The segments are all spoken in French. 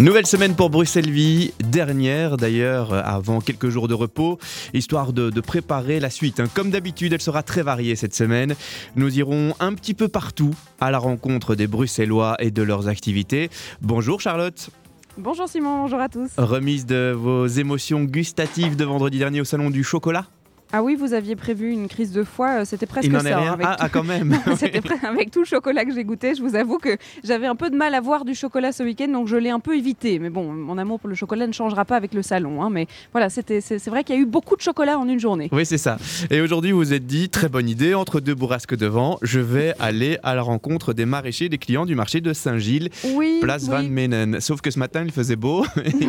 Nouvelle semaine pour Bruxelles-Vie, dernière d'ailleurs avant quelques jours de repos, histoire de, de préparer la suite. hein. Comme d'habitude, elle sera très variée cette semaine. Nous irons un petit peu partout à la rencontre des Bruxellois et de leurs activités. Bonjour Charlotte, Bonjour Simon, bonjour à tous. remise de vos émotions gustatives de vendredi dernier au Salon du Chocolat. Ah oui, vous aviez prévu une crise de foie, euh, c'était presque Il ça. est hein, rien. avec Ah, tout- ah, quand même. C'était avec tout le chocolat que j'ai goûté, je vous avoue que j'avais un peu de mal à voir du chocolat ce week-end, donc je l'ai un peu évité. Mais bon, mon amour pour le chocolat ne changera pas avec le salon. hein, mais voilà, c'était, c'est, vrai qu'il y a eu beaucoup de chocolat en une journée. Oui, c'est ça. Et aujourd'hui, vous vous êtes dit, très bonne idée, entre deux bourrasques de vent, je vais aller à la rencontre des maraîchers, des clients du marché de Saint-Gilles, Oui, place Van. Menen. Sauf que ce matin, il faisait beau.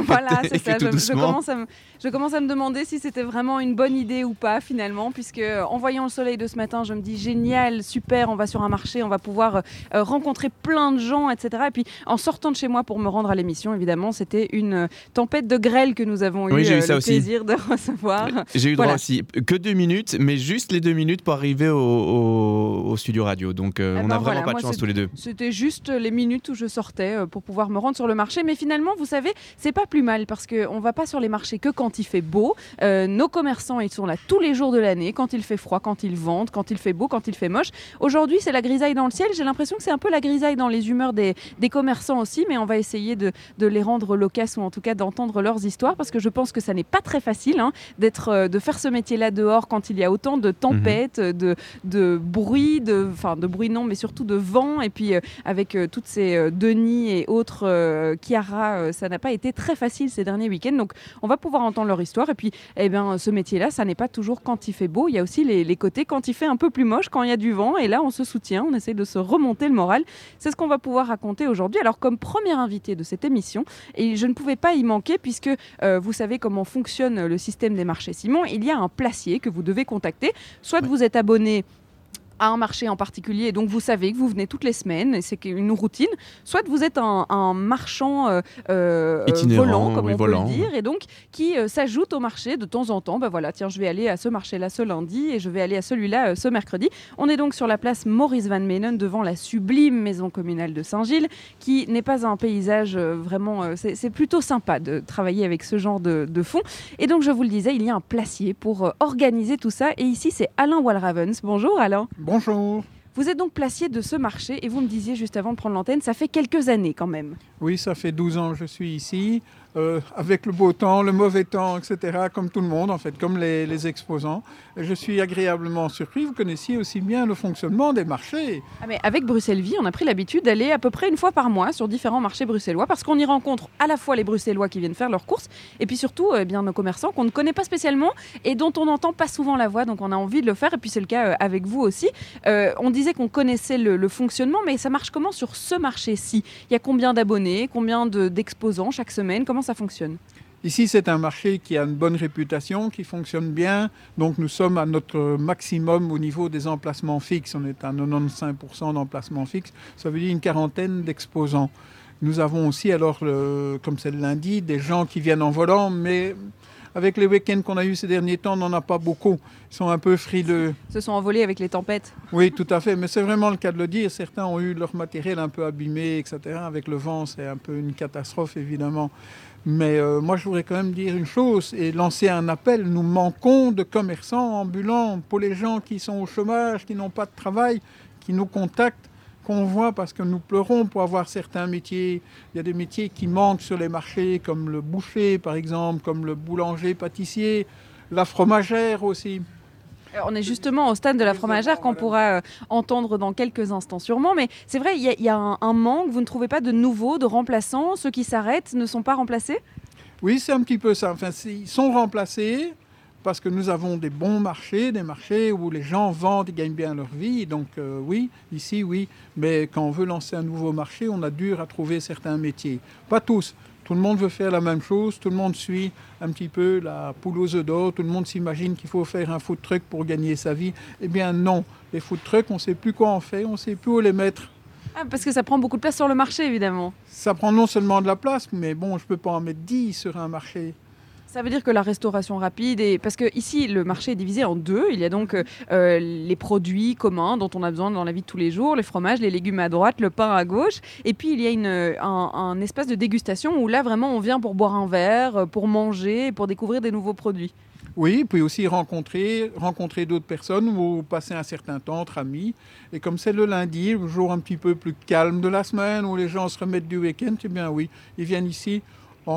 voilà, Il c'est ça. Je, commence à me, je commence à me demander si c'était vraiment une bonne idée ou pas finalement, puisque euh, en voyant le soleil de ce matin, je me dis génial, super, on va sur un marché, on va pouvoir euh, euh, rencontrer plein de gens, etc. Et puis en sortant de chez moi pour me rendre à l'émission, évidemment, c'était une tempête de grêle que nous avons eu, Oui, j'ai eu ça le aussi. plaisir de recevoir. J'ai eu droit Voilà. aussi que deux minutes, mais juste les deux minutes pour arriver au, au- au studio radio. Donc euh, Eh on ben n'a vraiment voilà, pas de moi, chance tous les deux. C'était juste les minutes où je sortais pour pouvoir me rendre sur le marché. Mais finalement, vous savez, c'est pas plus mal parce qu'on va pas sur les marchés que quand il fait beau. Euh, nos commerçants, ils sont là tous les jours de l'année, quand il fait froid, quand ils vendent, quand il fait beau, quand il fait moche. Aujourd'hui, c'est la grisaille dans le ciel. J'ai l'impression que c'est un peu la grisaille dans les humeurs des, des commerçants aussi, mais on va essayer de, de les rendre loquaces ou en tout cas d'entendre leurs histoires parce que je pense que ça n'est pas très facile hein, d'être, euh, de faire ce métier-là dehors quand il y a autant de tempêtes, de, de bruit, de, enfin de bruit non, mais surtout de vent et puis euh, avec euh, toutes ces euh, Denis et autres euh, Chiara, ça n'a pas été très facile ces derniers week-ends. Donc, on va pouvoir entendre leur histoire. Et puis, eh bien, ce métier-là, ça n'est pas toujours quand il fait beau. Il y a aussi les, les côtés quand il fait un peu plus moche, quand il y a du vent. Et là, on se soutient, on essaie de se remonter le moral. C'est ce qu'on va pouvoir raconter aujourd'hui. Alors, comme première invitée de cette émission, et je ne pouvais pas y manquer puisque euh, vous savez comment fonctionne le système des marchés Simon, il y a un placier que vous devez contacter. Soit Ouais. vous êtes abonné à un marché en particulier, et donc vous savez que vous venez toutes les semaines, et c'est une routine. Soit vous êtes un, un marchand euh, euh, Itinérant, volant, comme oui, on volant. peut le dire, et donc qui euh, s'ajoute au marché de temps en temps. Ben voilà, tiens, je vais aller à ce marché-là ce lundi, et je vais aller à celui-là euh, ce mercredi. On est donc sur la place Maurice Van Menen, devant la sublime maison communale de Saint-Gilles, qui n'est pas un paysage vraiment... c'est plutôt sympa de travailler avec ce genre de, de fond. Et donc, je vous le disais, il y a un placier pour organiser tout ça. Et ici, c'est Alain Walravens. Bonjour Alain. Bonjour. Vous êtes donc placier de ce marché et vous me disiez juste avant de prendre l'antenne, ça fait quelques années quand même. Oui, ça fait 12 ans que je suis ici, euh, avec le beau temps, le mauvais temps, etc., comme tout le monde, en fait, comme les, les exposants. Je suis agréablement surpris. Vous connaissiez aussi bien le fonctionnement des marchés. Ah, mais avec Bruxelles Vie, on a pris l'habitude d'aller à peu près une fois par mois sur différents marchés bruxellois parce qu'on y rencontre à la fois les Bruxellois qui viennent faire leurs courses et puis surtout eh bien, nos commerçants qu'on ne connaît pas spécialement et dont on n'entend pas souvent la voix, donc on a envie de le faire et puis c'est le cas euh, avec vous aussi. Euh, on disait qu'on connaissait le, le fonctionnement, mais ça marche comment sur ce marché-ci? Il y a combien d'abonnés, combien de- d'exposants chaque semaine? Comment ça fonctionne Ici, c'est un marché qui a une bonne réputation, qui fonctionne bien. Donc, nous sommes à notre maximum au niveau des emplacements fixes. On est à 95% d'emplacements fixes. Ça veut dire une quarantaine d'exposants. Nous avons aussi, alors, comme c'est le lundi, des gens qui viennent en volant, mais avec les week-ends qu'on a eu ces derniers temps, on n'en a pas beaucoup. Ils sont un peu frileux. Se sont envolés avec les tempêtes. Oui, tout à fait. Mais c'est vraiment le cas de le dire. Certains ont eu leur matériel un peu abîmé, etc. Avec le vent, c'est un peu une catastrophe, évidemment. Mais euh, moi, je voudrais quand même dire une chose et lancer un appel. Nous manquons de commerçants ambulants pour les gens qui sont au chômage, qui n'ont pas de travail, qui nous contactent, qu'on voit parce que nous pleurons pour avoir certains métiers. Il y a des métiers qui manquent sur les marchés, comme le boucher, par exemple, comme le boulanger-pâtissier, la fromagère aussi. Euh, On est justement au stade de la fromagère qu'on pourra euh, entendre dans quelques instants sûrement. Mais c'est vrai, il y a, un, un manque. Vous ne trouvez pas de nouveaux, de remplaçants? Ceux qui s'arrêtent ne sont pas remplacés? Oui, c'est un petit peu ça. Enfin, ils sont remplacés parce que nous avons des bons marchés, des marchés où les gens vendent et gagnent bien leur vie. Donc euh, oui, ici oui. Mais quand on veut lancer un nouveau marché, on a dur à trouver certains métiers. Pas tous. Tout le monde veut faire la même chose, tout le monde suit un petit peu la poule aux œufs d'or, tout le monde s'imagine qu'il faut faire un food truck pour gagner sa vie. Eh bien non, les food trucks, on ne sait plus quoi en faire, on ne sait plus où les mettre. Ah, Parce que ça prend beaucoup de place sur le marché, évidemment. Ça prend non seulement de la place, mais bon, je ne peux pas en mettre 10 sur un marché. Ça veut dire que la restauration rapide, et parce que ici le marché est divisé en deux. Il y a donc euh, les produits communs dont on a besoin dans la vie de tous les jours, les fromages, les légumes à droite, le pain à gauche, et puis il y a une, un, espace de dégustation où là vraiment on vient pour boire un verre, pour manger, pour découvrir des nouveaux produits. Oui, puis aussi rencontrer, rencontrer d'autres personnes ou passer un certain temps entre amis. Et comme c'est le lundi, le jour un petit peu plus calme de la semaine, où les gens se remettent du week-end, eh bien oui, ils viennent ici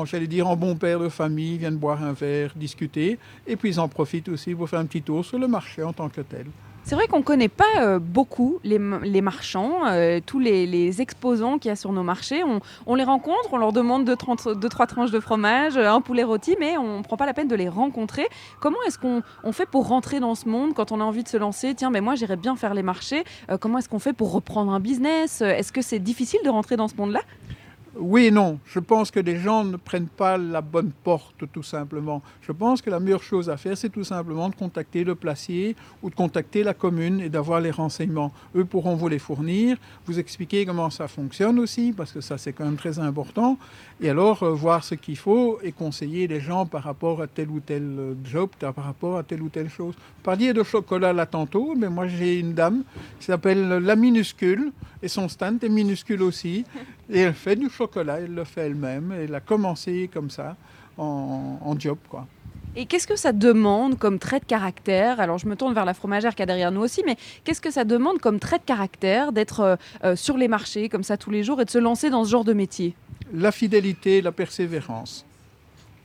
j'allais dire, en bon père de famille, viennent boire un verre, discuter, et puis ils en profitent aussi pour faire un petit tour sur le marché en tant que tel. C'est vrai qu'on ne connaît pas euh, beaucoup les, marchands, euh, tous les, exposants qu'il y a sur nos marchés. On, les rencontre, on leur demande deux, deux, trois tranches de fromage, un poulet rôti, mais on ne prend pas la peine de les rencontrer. Comment est-ce qu'on on fait pour rentrer dans ce monde quand on a envie de se lancer? Tiens, mais moi j'irais bien faire les marchés. Euh, comment est-ce qu'on fait pour reprendre un business? Est-ce que c'est difficile de rentrer dans ce monde-là? Oui et non. Je pense que les gens ne prennent pas la bonne porte, tout simplement. Je pense que la meilleure chose à faire, c'est tout simplement de contacter le placier ou de contacter la commune et d'avoir les renseignements. Eux pourront vous les fournir, vous expliquer comment ça fonctionne aussi, parce que ça, c'est quand même très important. Et alors, euh, voir ce qu'il faut et conseiller les gens par rapport à tel ou tel euh, job, par rapport à telle ou telle chose. Parliez de chocolat là tantôt, mais moi, j'ai une dame qui s'appelle La Minuscule, et son stand est minuscule aussi. Et elle fait du chocolat, elle le fait elle-même. Elle a commencé comme ça, en, en job, quoi. Et qu'est-ce que ça demande comme trait de caractère? Alors je me tourne vers la fromagère qui est derrière nous aussi, mais qu'est-ce que ça demande comme trait de caractère d'être euh, euh, sur les marchés comme ça tous les jours et de se lancer dans ce genre de métier? La fidélité, la persévérance.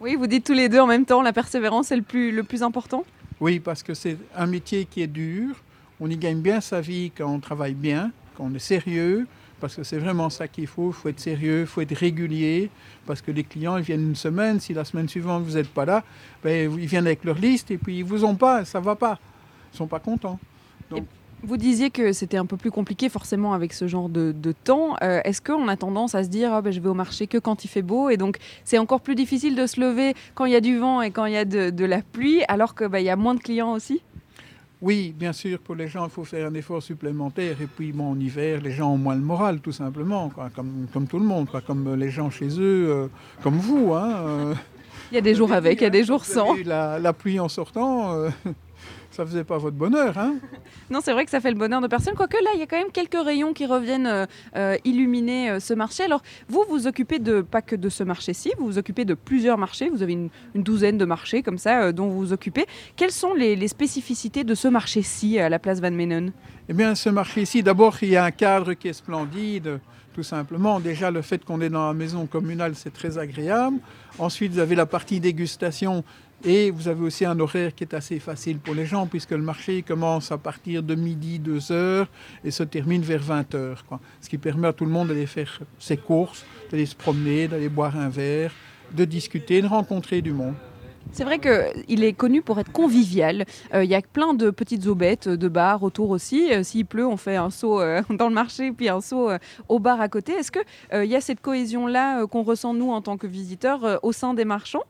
Oui, vous dites tous les deux en même temps, la persévérance est le plus, le plus important? Oui, parce que c'est un métier qui est dur. On y gagne bien sa vie quand on travaille bien, quand on est sérieux, parce que c'est vraiment ça qu'il faut. Il faut être sérieux, il faut être régulier, parce que les clients, ils viennent une semaine. Si la semaine suivante, vous n'êtes pas là, ben, ils viennent avec leur liste et puis ils vous ont pas, ça va pas. Ils sont pas contents. Donc... Vous disiez que c'était un peu plus compliqué forcément avec ce genre de, de temps. Euh, Est-ce qu'on a tendance à se dire oh, ben, je vais au marché que quand il fait beau et donc c'est encore plus difficile de se lever quand il y a du vent et quand il y a de, de la pluie alors qu'il ben, y a moins de clients aussi? Oui, bien sûr, pour les gens, il faut faire un effort supplémentaire. Et puis, bon, en hiver, les gens ont moins le moral, tout simplement, quoi, comme, comme tout le monde, quoi, comme les gens chez eux, euh, comme vous. Hein, euh, il y a des jours avec, il y a des jours sans. La, la, pluie en sortant. Euh, ça faisait pas votre bonheur. Hein non, c'est vrai que ça fait le bonheur de personne. Quoique là, il y a quand même quelques rayons qui reviennent euh, euh, illuminer euh, ce marché. Alors, vous vous occupez de pas que de ce marché-ci, vous vous occupez de plusieurs marchés. Vous avez une, une douzaine de marchés comme ça euh, dont vous vous occupez. Quelles sont les, les spécificités de ce marché-ci à la place Van Menen? Eh bien, ce marché-ci, d'abord, il y a un cadre qui est splendide tout simplement. Déjà, le fait qu'on est dans la maison communale, c'est très agréable. Ensuite, vous avez la partie dégustation et vous avez aussi un horaire qui est assez facile pour les gens, puisque le marché commence à partir de midi, 2 heures, et se termine vers 20 heures. Quoi. Ce qui permet à tout le monde d'aller faire ses courses, d'aller se promener, d'aller boire un verre, de discuter, de rencontrer du monde. C'est vrai qu'il est connu pour être convivial. Il euh, y a plein de petites aubettes, de bars autour aussi. Euh, S'il pleut, on fait un saut euh, dans le marché, puis un saut au bar à côté. Est-ce qu'il il y a cette cohésion-là qu'on ressent, nous, en tant que visiteurs, au sein des marchands?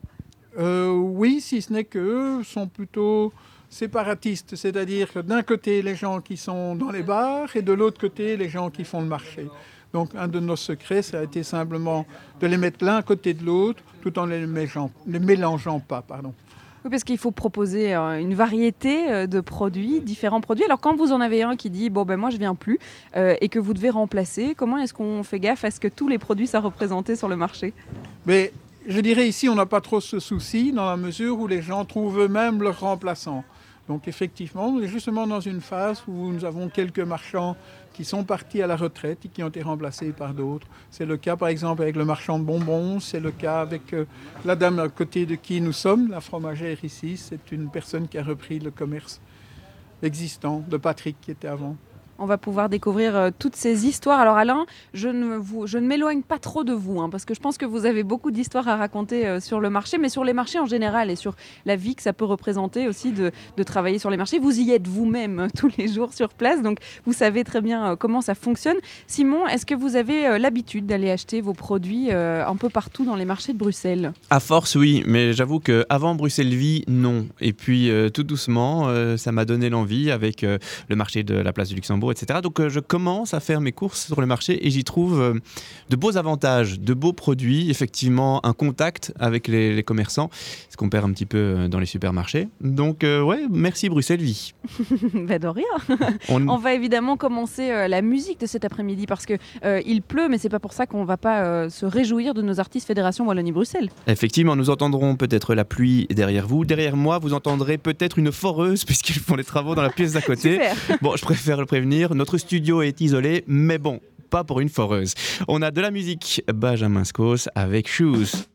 Euh, oui, si ce n'est qu'eux sont plutôt séparatistes, c'est-à-dire que d'un côté les gens qui sont dans les bars et de l'autre côté les gens qui font le marché. Donc un de nos secrets, ça a été simplement de les mettre l'un à côté de l'autre tout en les mélangeant, les mélangeant pas. Pardon. Oui, parce qu'il faut proposer euh, une variété euh, de produits, différents produits. Alors quand vous en avez un qui dit bon ben moi je viens plus euh, et que vous devez remplacer, comment est-ce qu'on fait gaffe à ce que tous les produits soient représentés sur le marché? Mais je dirais ici, on n'a pas trop ce souci dans la mesure où les gens trouvent eux-mêmes leurs remplaçants. Donc effectivement, on est justement dans une phase où nous avons quelques marchands qui sont partis à la retraite et qui ont été remplacés par d'autres. C'est le cas par exemple avec le marchand de bonbons, c'est le cas avec euh, la dame à côté de qui nous sommes, la fromagère ici, c'est une personne qui a repris le commerce existant de Patrick qui était avant on va pouvoir découvrir euh, toutes ces histoires. Alors Alain, je ne, m'éloigne pas trop de vous, hein, parce que je pense que vous avez beaucoup d'histoires à raconter euh, sur le marché, mais sur les marchés en général et sur la vie que ça peut représenter aussi de, travailler sur les marchés. Vous y êtes vous-même euh, tous les jours sur place, donc vous savez très bien comment ça fonctionne. Simon, est-ce que vous avez l'habitude d'aller acheter vos produits un peu partout dans les marchés de Bruxelles? À force, oui, mais j'avoue qu'avant Bruxelles Vie, non. Et puis tout doucement, ça m'a donné l'envie avec le marché de la place du Luxembourg euros, etc. Donc euh, je commence à faire mes courses sur le marché et j'y trouve euh, de beaux avantages, de beaux produits, effectivement un contact avec les, commerçants, ce qu'on perd un petit peu euh, dans les supermarchés. Donc ouais, merci Bruxelles Vie. ben de rien. On... va évidemment commencer la musique de cet après-midi parce que il pleut, mais c'est pas pour ça qu'on va pas se réjouir de nos artistes Fédération Wallonie-Bruxelles. Effectivement, nous entendrons peut-être la pluie derrière vous. Derrière moi, vous entendrez peut-être une foreuse puisqu'ils font les travaux dans la pièce d'à côté. Bon, je préfère le prévenir. Notre studio est isolé, mais bon, pas pour une foreuse. On a de la musique Benjamin Scos avec Shoes.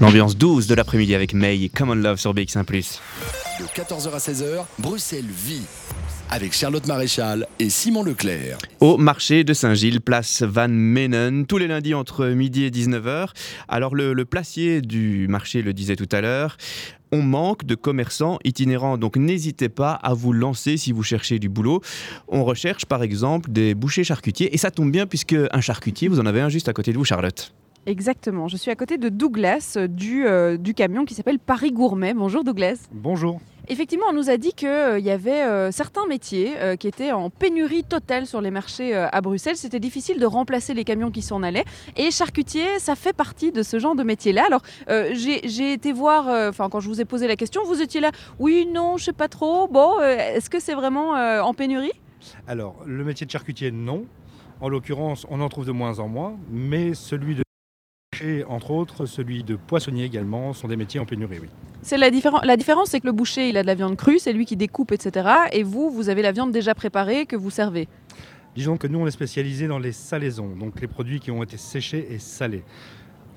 L'ambiance douce de l'après-midi avec May, Common Love sur BX1 ⁇ De 14h à 16h, Bruxelles vit avec Charlotte Maréchal et Simon Leclerc. Au marché de Saint-Gilles, place Van Menen, tous les lundis entre midi et 19h. Alors le, le placier du marché le disait tout à l'heure, on manque de commerçants itinérants, donc n'hésitez pas à vous lancer si vous cherchez du boulot. On recherche par exemple des bouchers charcutiers, et ça tombe bien puisque un charcutier, vous en avez un juste à côté de vous, Charlotte. Exactement, je suis à côté de Douglas du, euh, du camion qui s'appelle Paris Gourmet. Bonjour Douglas. Bonjour. Effectivement, on nous a dit qu'il euh, y avait euh, certains métiers euh, qui étaient en pénurie totale sur les marchés à Bruxelles. C'était difficile de remplacer les camions qui s'en allaient. Et charcutier, ça fait partie de ce genre de métier-là. Alors, j'ai été voir, enfin, quand je vous ai posé la question, vous étiez là, oui, non, je sais pas trop. Bon, est-ce que c'est vraiment en pénurie? Alors, le métier de charcutier, non. En l'occurrence, on en trouve de moins en moins, mais celui de entre autres, celui de poissonnier également, sont des métiers en pénurie, oui. C'est la, la différence, c'est que le boucher, il a de la viande crue, c'est lui qui découpe, etc. Et vous, vous avez la viande déjà préparée que vous servez. Disons que nous, on est spécialisé dans les salaisons, donc les produits qui ont été séchés et salés.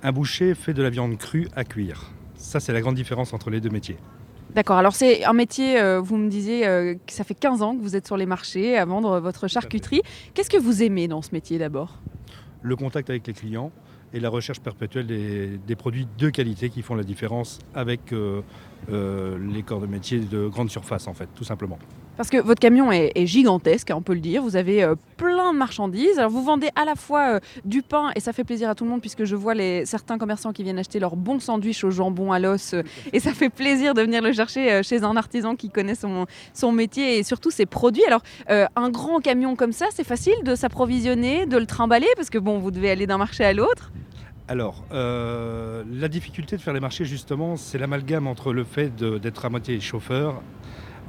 Un boucher fait de la viande crue à cuire. Ça, c'est la grande différence entre les deux métiers. D'accord, alors c'est un métier, euh, vous me disiez euh, que ça fait 15 ans que vous êtes sur les marchés à vendre votre charcuterie. Qu'est-ce que vous aimez dans ce métier d'abord? Le contact avec les clients, et la recherche perpétuelle des, produits de qualité qui font la différence avec euh, euh, les corps de métier de grande surface, en fait, tout simplement. Parce que votre camion est, gigantesque, on peut le dire. Vous avez euh, plein de marchandises. Alors vous vendez à la fois du pain et ça fait plaisir à tout le monde puisque je vois les, certains commerçants qui viennent acheter leur bon sandwich au jambon à l'os et ça fait plaisir de venir le chercher chez un artisan qui connaît son, son métier et surtout ses produits. Alors un grand camion comme ça, c'est facile de s'approvisionner, de le trimballer parce que bon, vous devez aller d'un marché à l'autre? Alors, euh, la difficulté de faire les marchés, justement, c'est l'amalgame entre le fait d'être à moitié chauffeur,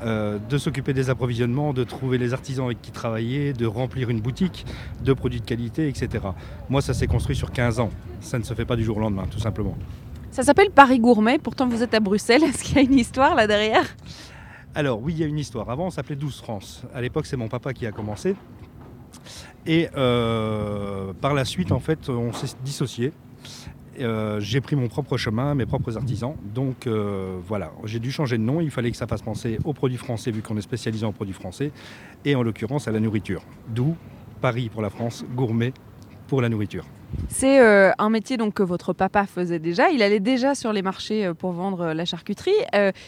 euh, de s'occuper des approvisionnements, de trouver les artisans avec qui travailler, de remplir une boutique de produits de qualité, etc. Moi, ça s'est construit sur 15 ans. Ça ne se fait pas du jour au lendemain, tout simplement. Ça s'appelle Paris Gourmet, pourtant vous êtes à Bruxelles. Est-ce qu'il y a une histoire là derrière? Alors, oui, il y a une histoire. Avant, on s'appelait 12 France. À l'époque, c'est mon papa qui a commencé. Et euh, par la suite, en fait, on s'est dissocié. Euh, j'ai pris mon propre chemin, mes propres artisans. Donc euh, voilà, j'ai dû changer de nom. Il fallait que ça fasse penser aux produits français, vu qu'on est spécialisé en produits français, et en l'occurrence à la nourriture. D'où Paris pour la France, gourmet pour la nourriture. C'est euh, un métier donc que votre papa faisait déjà. Il allait déjà sur les marchés pour vendre la charcuterie.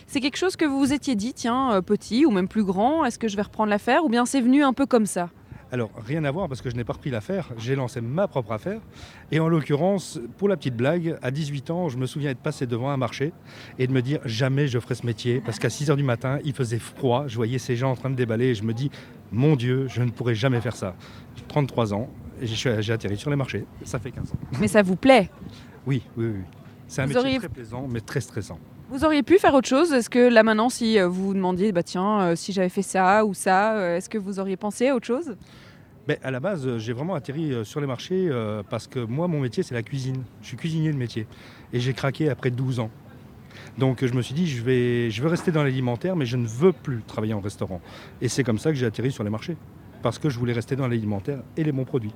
c'est quelque chose que vous vous étiez dit, tiens, petit ou même plus grand, est-ce que je vais reprendre l'affaire? Ou bien c'est venu un peu comme ça? Alors, rien à voir parce que je n'ai pas repris l'affaire, j'ai lancé ma propre affaire. Et en l'occurrence, pour la petite blague, à 18 ans, je me souviens être passé devant un marché et de me dire jamais je ferai ce métier parce qu'à 6 h du matin, il faisait froid, je voyais ces gens en train de déballer et je me dis mon Dieu, je ne pourrai jamais faire ça. 33 ans, et j'ai atterri sur les marchés, ça fait 15 ans. Mais ça vous plaît? Oui, oui, oui. C'est un métier très plaisant mais très stressant. Vous auriez pu faire autre chose? Est-ce que là maintenant, si euh, vous vous demandiez, bah tiens, euh, si j'avais fait ça ou ça, euh, est-ce que vous auriez pensé à autre chose? Ben, à la base, j'ai vraiment atterri sur les marchés parce que moi, mon métier, c'est la cuisine. Je suis cuisinier de métier. Et j'ai craqué après 12 ans. Donc je me suis dit, je vais, je veux rester dans l'alimentaire, mais je ne veux plus travailler en restaurant. Et c'est comme ça que j'ai atterri sur les marchés. Parce que je voulais rester dans l'alimentaire et les bons produits.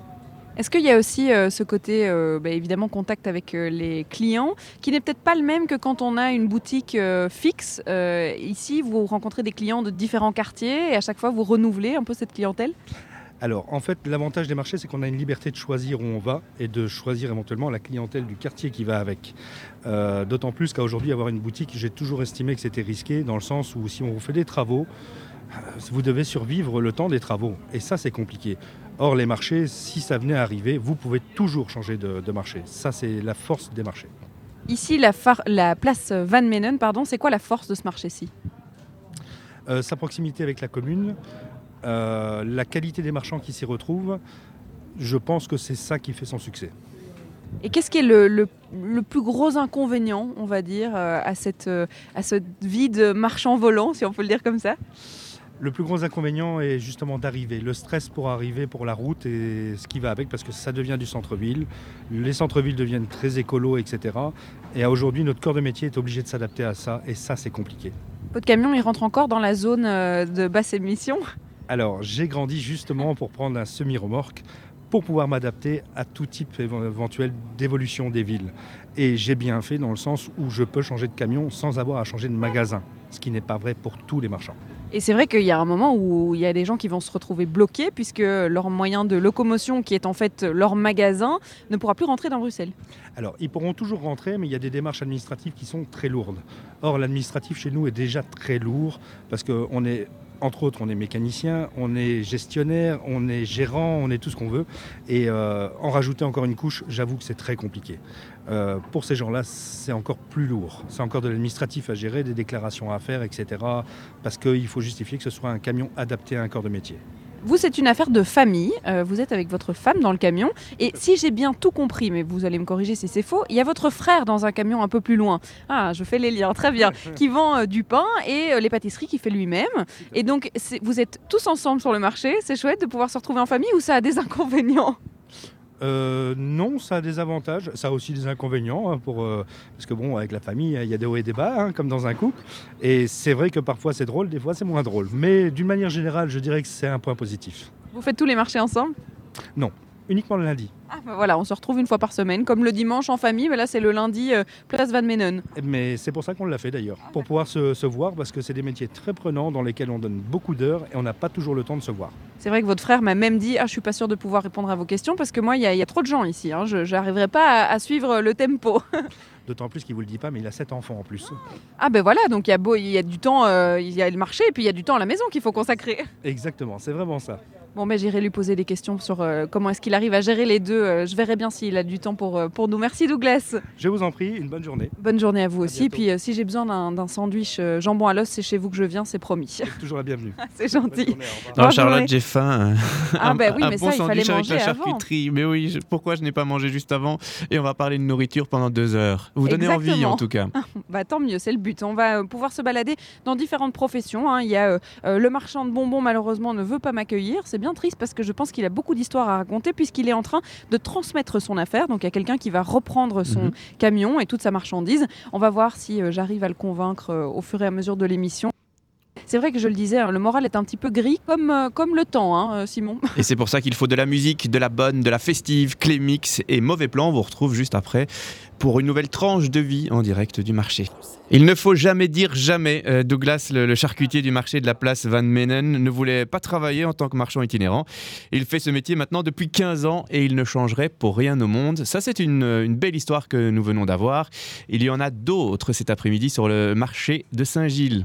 Est-ce qu'il y a aussi euh, ce côté, euh, bah, évidemment, contact avec euh, les clients, qui n'est peut-être pas le même que quand on a une boutique fixe Ici, vous rencontrez des clients de différents quartiers et à chaque fois, vous renouvelez un peu cette clientèle? Alors, en fait, l'avantage des marchés, c'est qu'on a une liberté de choisir où on va et de choisir éventuellement la clientèle du quartier qui va avec. D'autant plus qu'à aujourd'hui, avoir une boutique, j'ai toujours estimé que c'était risqué, dans le sens où si on vous fait des travaux, vous devez survivre le temps des travaux. Et ça, c'est compliqué. Or, les marchés, si ça venait à arriver, vous pouvez toujours changer de, marché. Ça, c'est la force des marchés. Ici, la, la place Van Menen, pardon, c'est quoi la force de ce marché-ci? Euh, Sa proximité avec la commune, Euh, la qualité des marchands qui s'y retrouvent, je pense que c'est ça qui fait son succès. Et qu'est-ce qui est le, le- le plus gros inconvénient, on va dire, euh, à cette, à cette vie de marchand volant, si on peut le dire comme ça? Le plus gros inconvénient est justement d'arriver, le stress pour arriver, pour la route et ce qui va avec, parce que ça devient du centre-ville. Les centres-villes deviennent très écolos, etc. Et aujourd'hui, notre corps de métier est obligé de s'adapter à ça, et ça, c'est compliqué. Votre camion, il rentre encore dans la zone euh, de basse émission? Alors, j'ai grandi justement pour prendre un semi-remorque pour pouvoir m'adapter à tout type éve- éventuel d'évolution des villes. Et j'ai bien fait dans le sens où je peux changer de camion sans avoir à changer de magasin, ce qui n'est pas vrai pour tous les marchands. Et c'est vrai qu'il y a un moment où il y a des gens qui vont se retrouver bloqués puisque leur moyen de locomotion, qui est en fait leur magasin, ne pourra plus rentrer dans Bruxelles. Alors, ils pourront toujours rentrer, mais il y a des démarches administratives qui sont très lourdes. Or, l'administratif chez nous est déjà très lourd parce qu'on est, entre autres, on est mécanicien, on est gestionnaire, on est gérant, on est tout ce qu'on veut. Et euh, en rajouter encore une couche, j'avoue que c'est très compliqué. Euh, pour ces gens-là, c'est encore plus lourd. C'est encore de l'administratif à gérer, des déclarations à faire, etc. Parce qu'il faut justifier que ce soit un camion adapté à un corps de métier. Vous, c'est une affaire de famille. Euh, vous êtes avec votre femme dans le camion. Et si j'ai bien tout compris, mais vous allez me corriger si c'est faux, il y a votre frère dans un camion un peu plus loin. Ah, je fais les liens, très bien. qui vend euh, du pain et euh, les pâtisseries qu'il fait lui-même. Et donc, vous êtes tous ensemble sur le marché. C'est chouette de pouvoir se retrouver en famille ou ça a des inconvénients? Euh, non, ça a des avantages, ça a aussi des inconvénients, hein, pour, euh, parce que bon, avec la famille, il y a des hauts et des bas, hein, comme dans un couple. Et c'est vrai que parfois c'est drôle, des fois c'est moins drôle. Mais d'une manière générale, je dirais que c'est un point positif. Vous faites tous les marchés ensemble? Uniquement le lundi. Ah, bah voilà, on se retrouve une fois par semaine, comme le dimanche en famille, mais là c'est le lundi, euh, place Van Menen. Mais c'est pour ça qu'on l'a fait d'ailleurs, pour pouvoir se, se voir, parce que c'est des métiers très prenants dans lesquels on donne beaucoup d'heures et on n'a pas toujours le temps de se voir. C'est vrai que votre frère m'a même dit Ah, je suis pas sûr de pouvoir répondre à vos questions parce que moi, il y, y a trop de gens ici. hein. Je n'arriverai pas à, à suivre le tempo. D'autant plus qu'il vous le dit pas, mais il a sept enfants en plus. Ah, ben voilà, donc il y, a beau, il y a du temps, euh, il y a le marché et puis il y a du temps à la maison qu'il faut consacrer. Exactement, c'est vraiment ça. Bon, ben j'irai lui poser des questions sur euh, comment est-ce qu'il arrive à gérer les deux. Euh, je verrai bien s'il a du temps pour, euh, pour nous. Merci Douglas. Je vous en prie, une bonne journée. Bonne journée à vous aussi. bientôt. Puis euh, si j'ai besoin d'un d'un sandwich euh, jambon à l'os, c'est chez vous que je viens, c'est promis. Toujours la bienvenue. c'est Bonne gentil. journée. Non, Charlotte, j'ai faim. Ah, Un- ben oui, un mais bon ça, il fallait sandwich avec la manger avant. charcuterie. Mais oui, je- pourquoi je n'ai pas mangé juste avant Et on va parler de nourriture pendant deux heures. Vous donnez envie en tout cas. Bah, tant mieux, c'est le but. On va euh, pouvoir se balader dans différentes professions. hein. Il y a euh, euh, le marchand de bonbons, malheureusement, ne veut pas m'accueillir. C'est bien triste parce que je pense qu'il a beaucoup d'histoires à raconter puisqu'il est en train de transmettre son affaire. Donc il y a quelqu'un qui va reprendre son Mhm. camion et toute sa marchandise. On va voir si euh, j'arrive à le convaincre euh, au fur et à mesure de l'émission. C'est vrai que je le disais, hein, le moral est un petit peu gris, comme, euh, comme le temps, hein, euh, Simon. Et c'est pour ça qu'il faut de la musique, de la bonne, de la festive, Clémix et Mauvais Plan. On vous retrouve juste après pour une nouvelle tranche de vie en direct du marché. Il ne faut jamais dire jamais. Euh, Douglas, le, charcutier du marché de la place Van Menen, ne voulait pas travailler en tant que marchand itinérant. Il fait ce métier maintenant depuis 15 ans et il ne changerait pour rien au monde. Ça, c'est une belle histoire que nous venons d'avoir. Il y en a d'autres cet après-midi sur le marché de Saint-Gilles.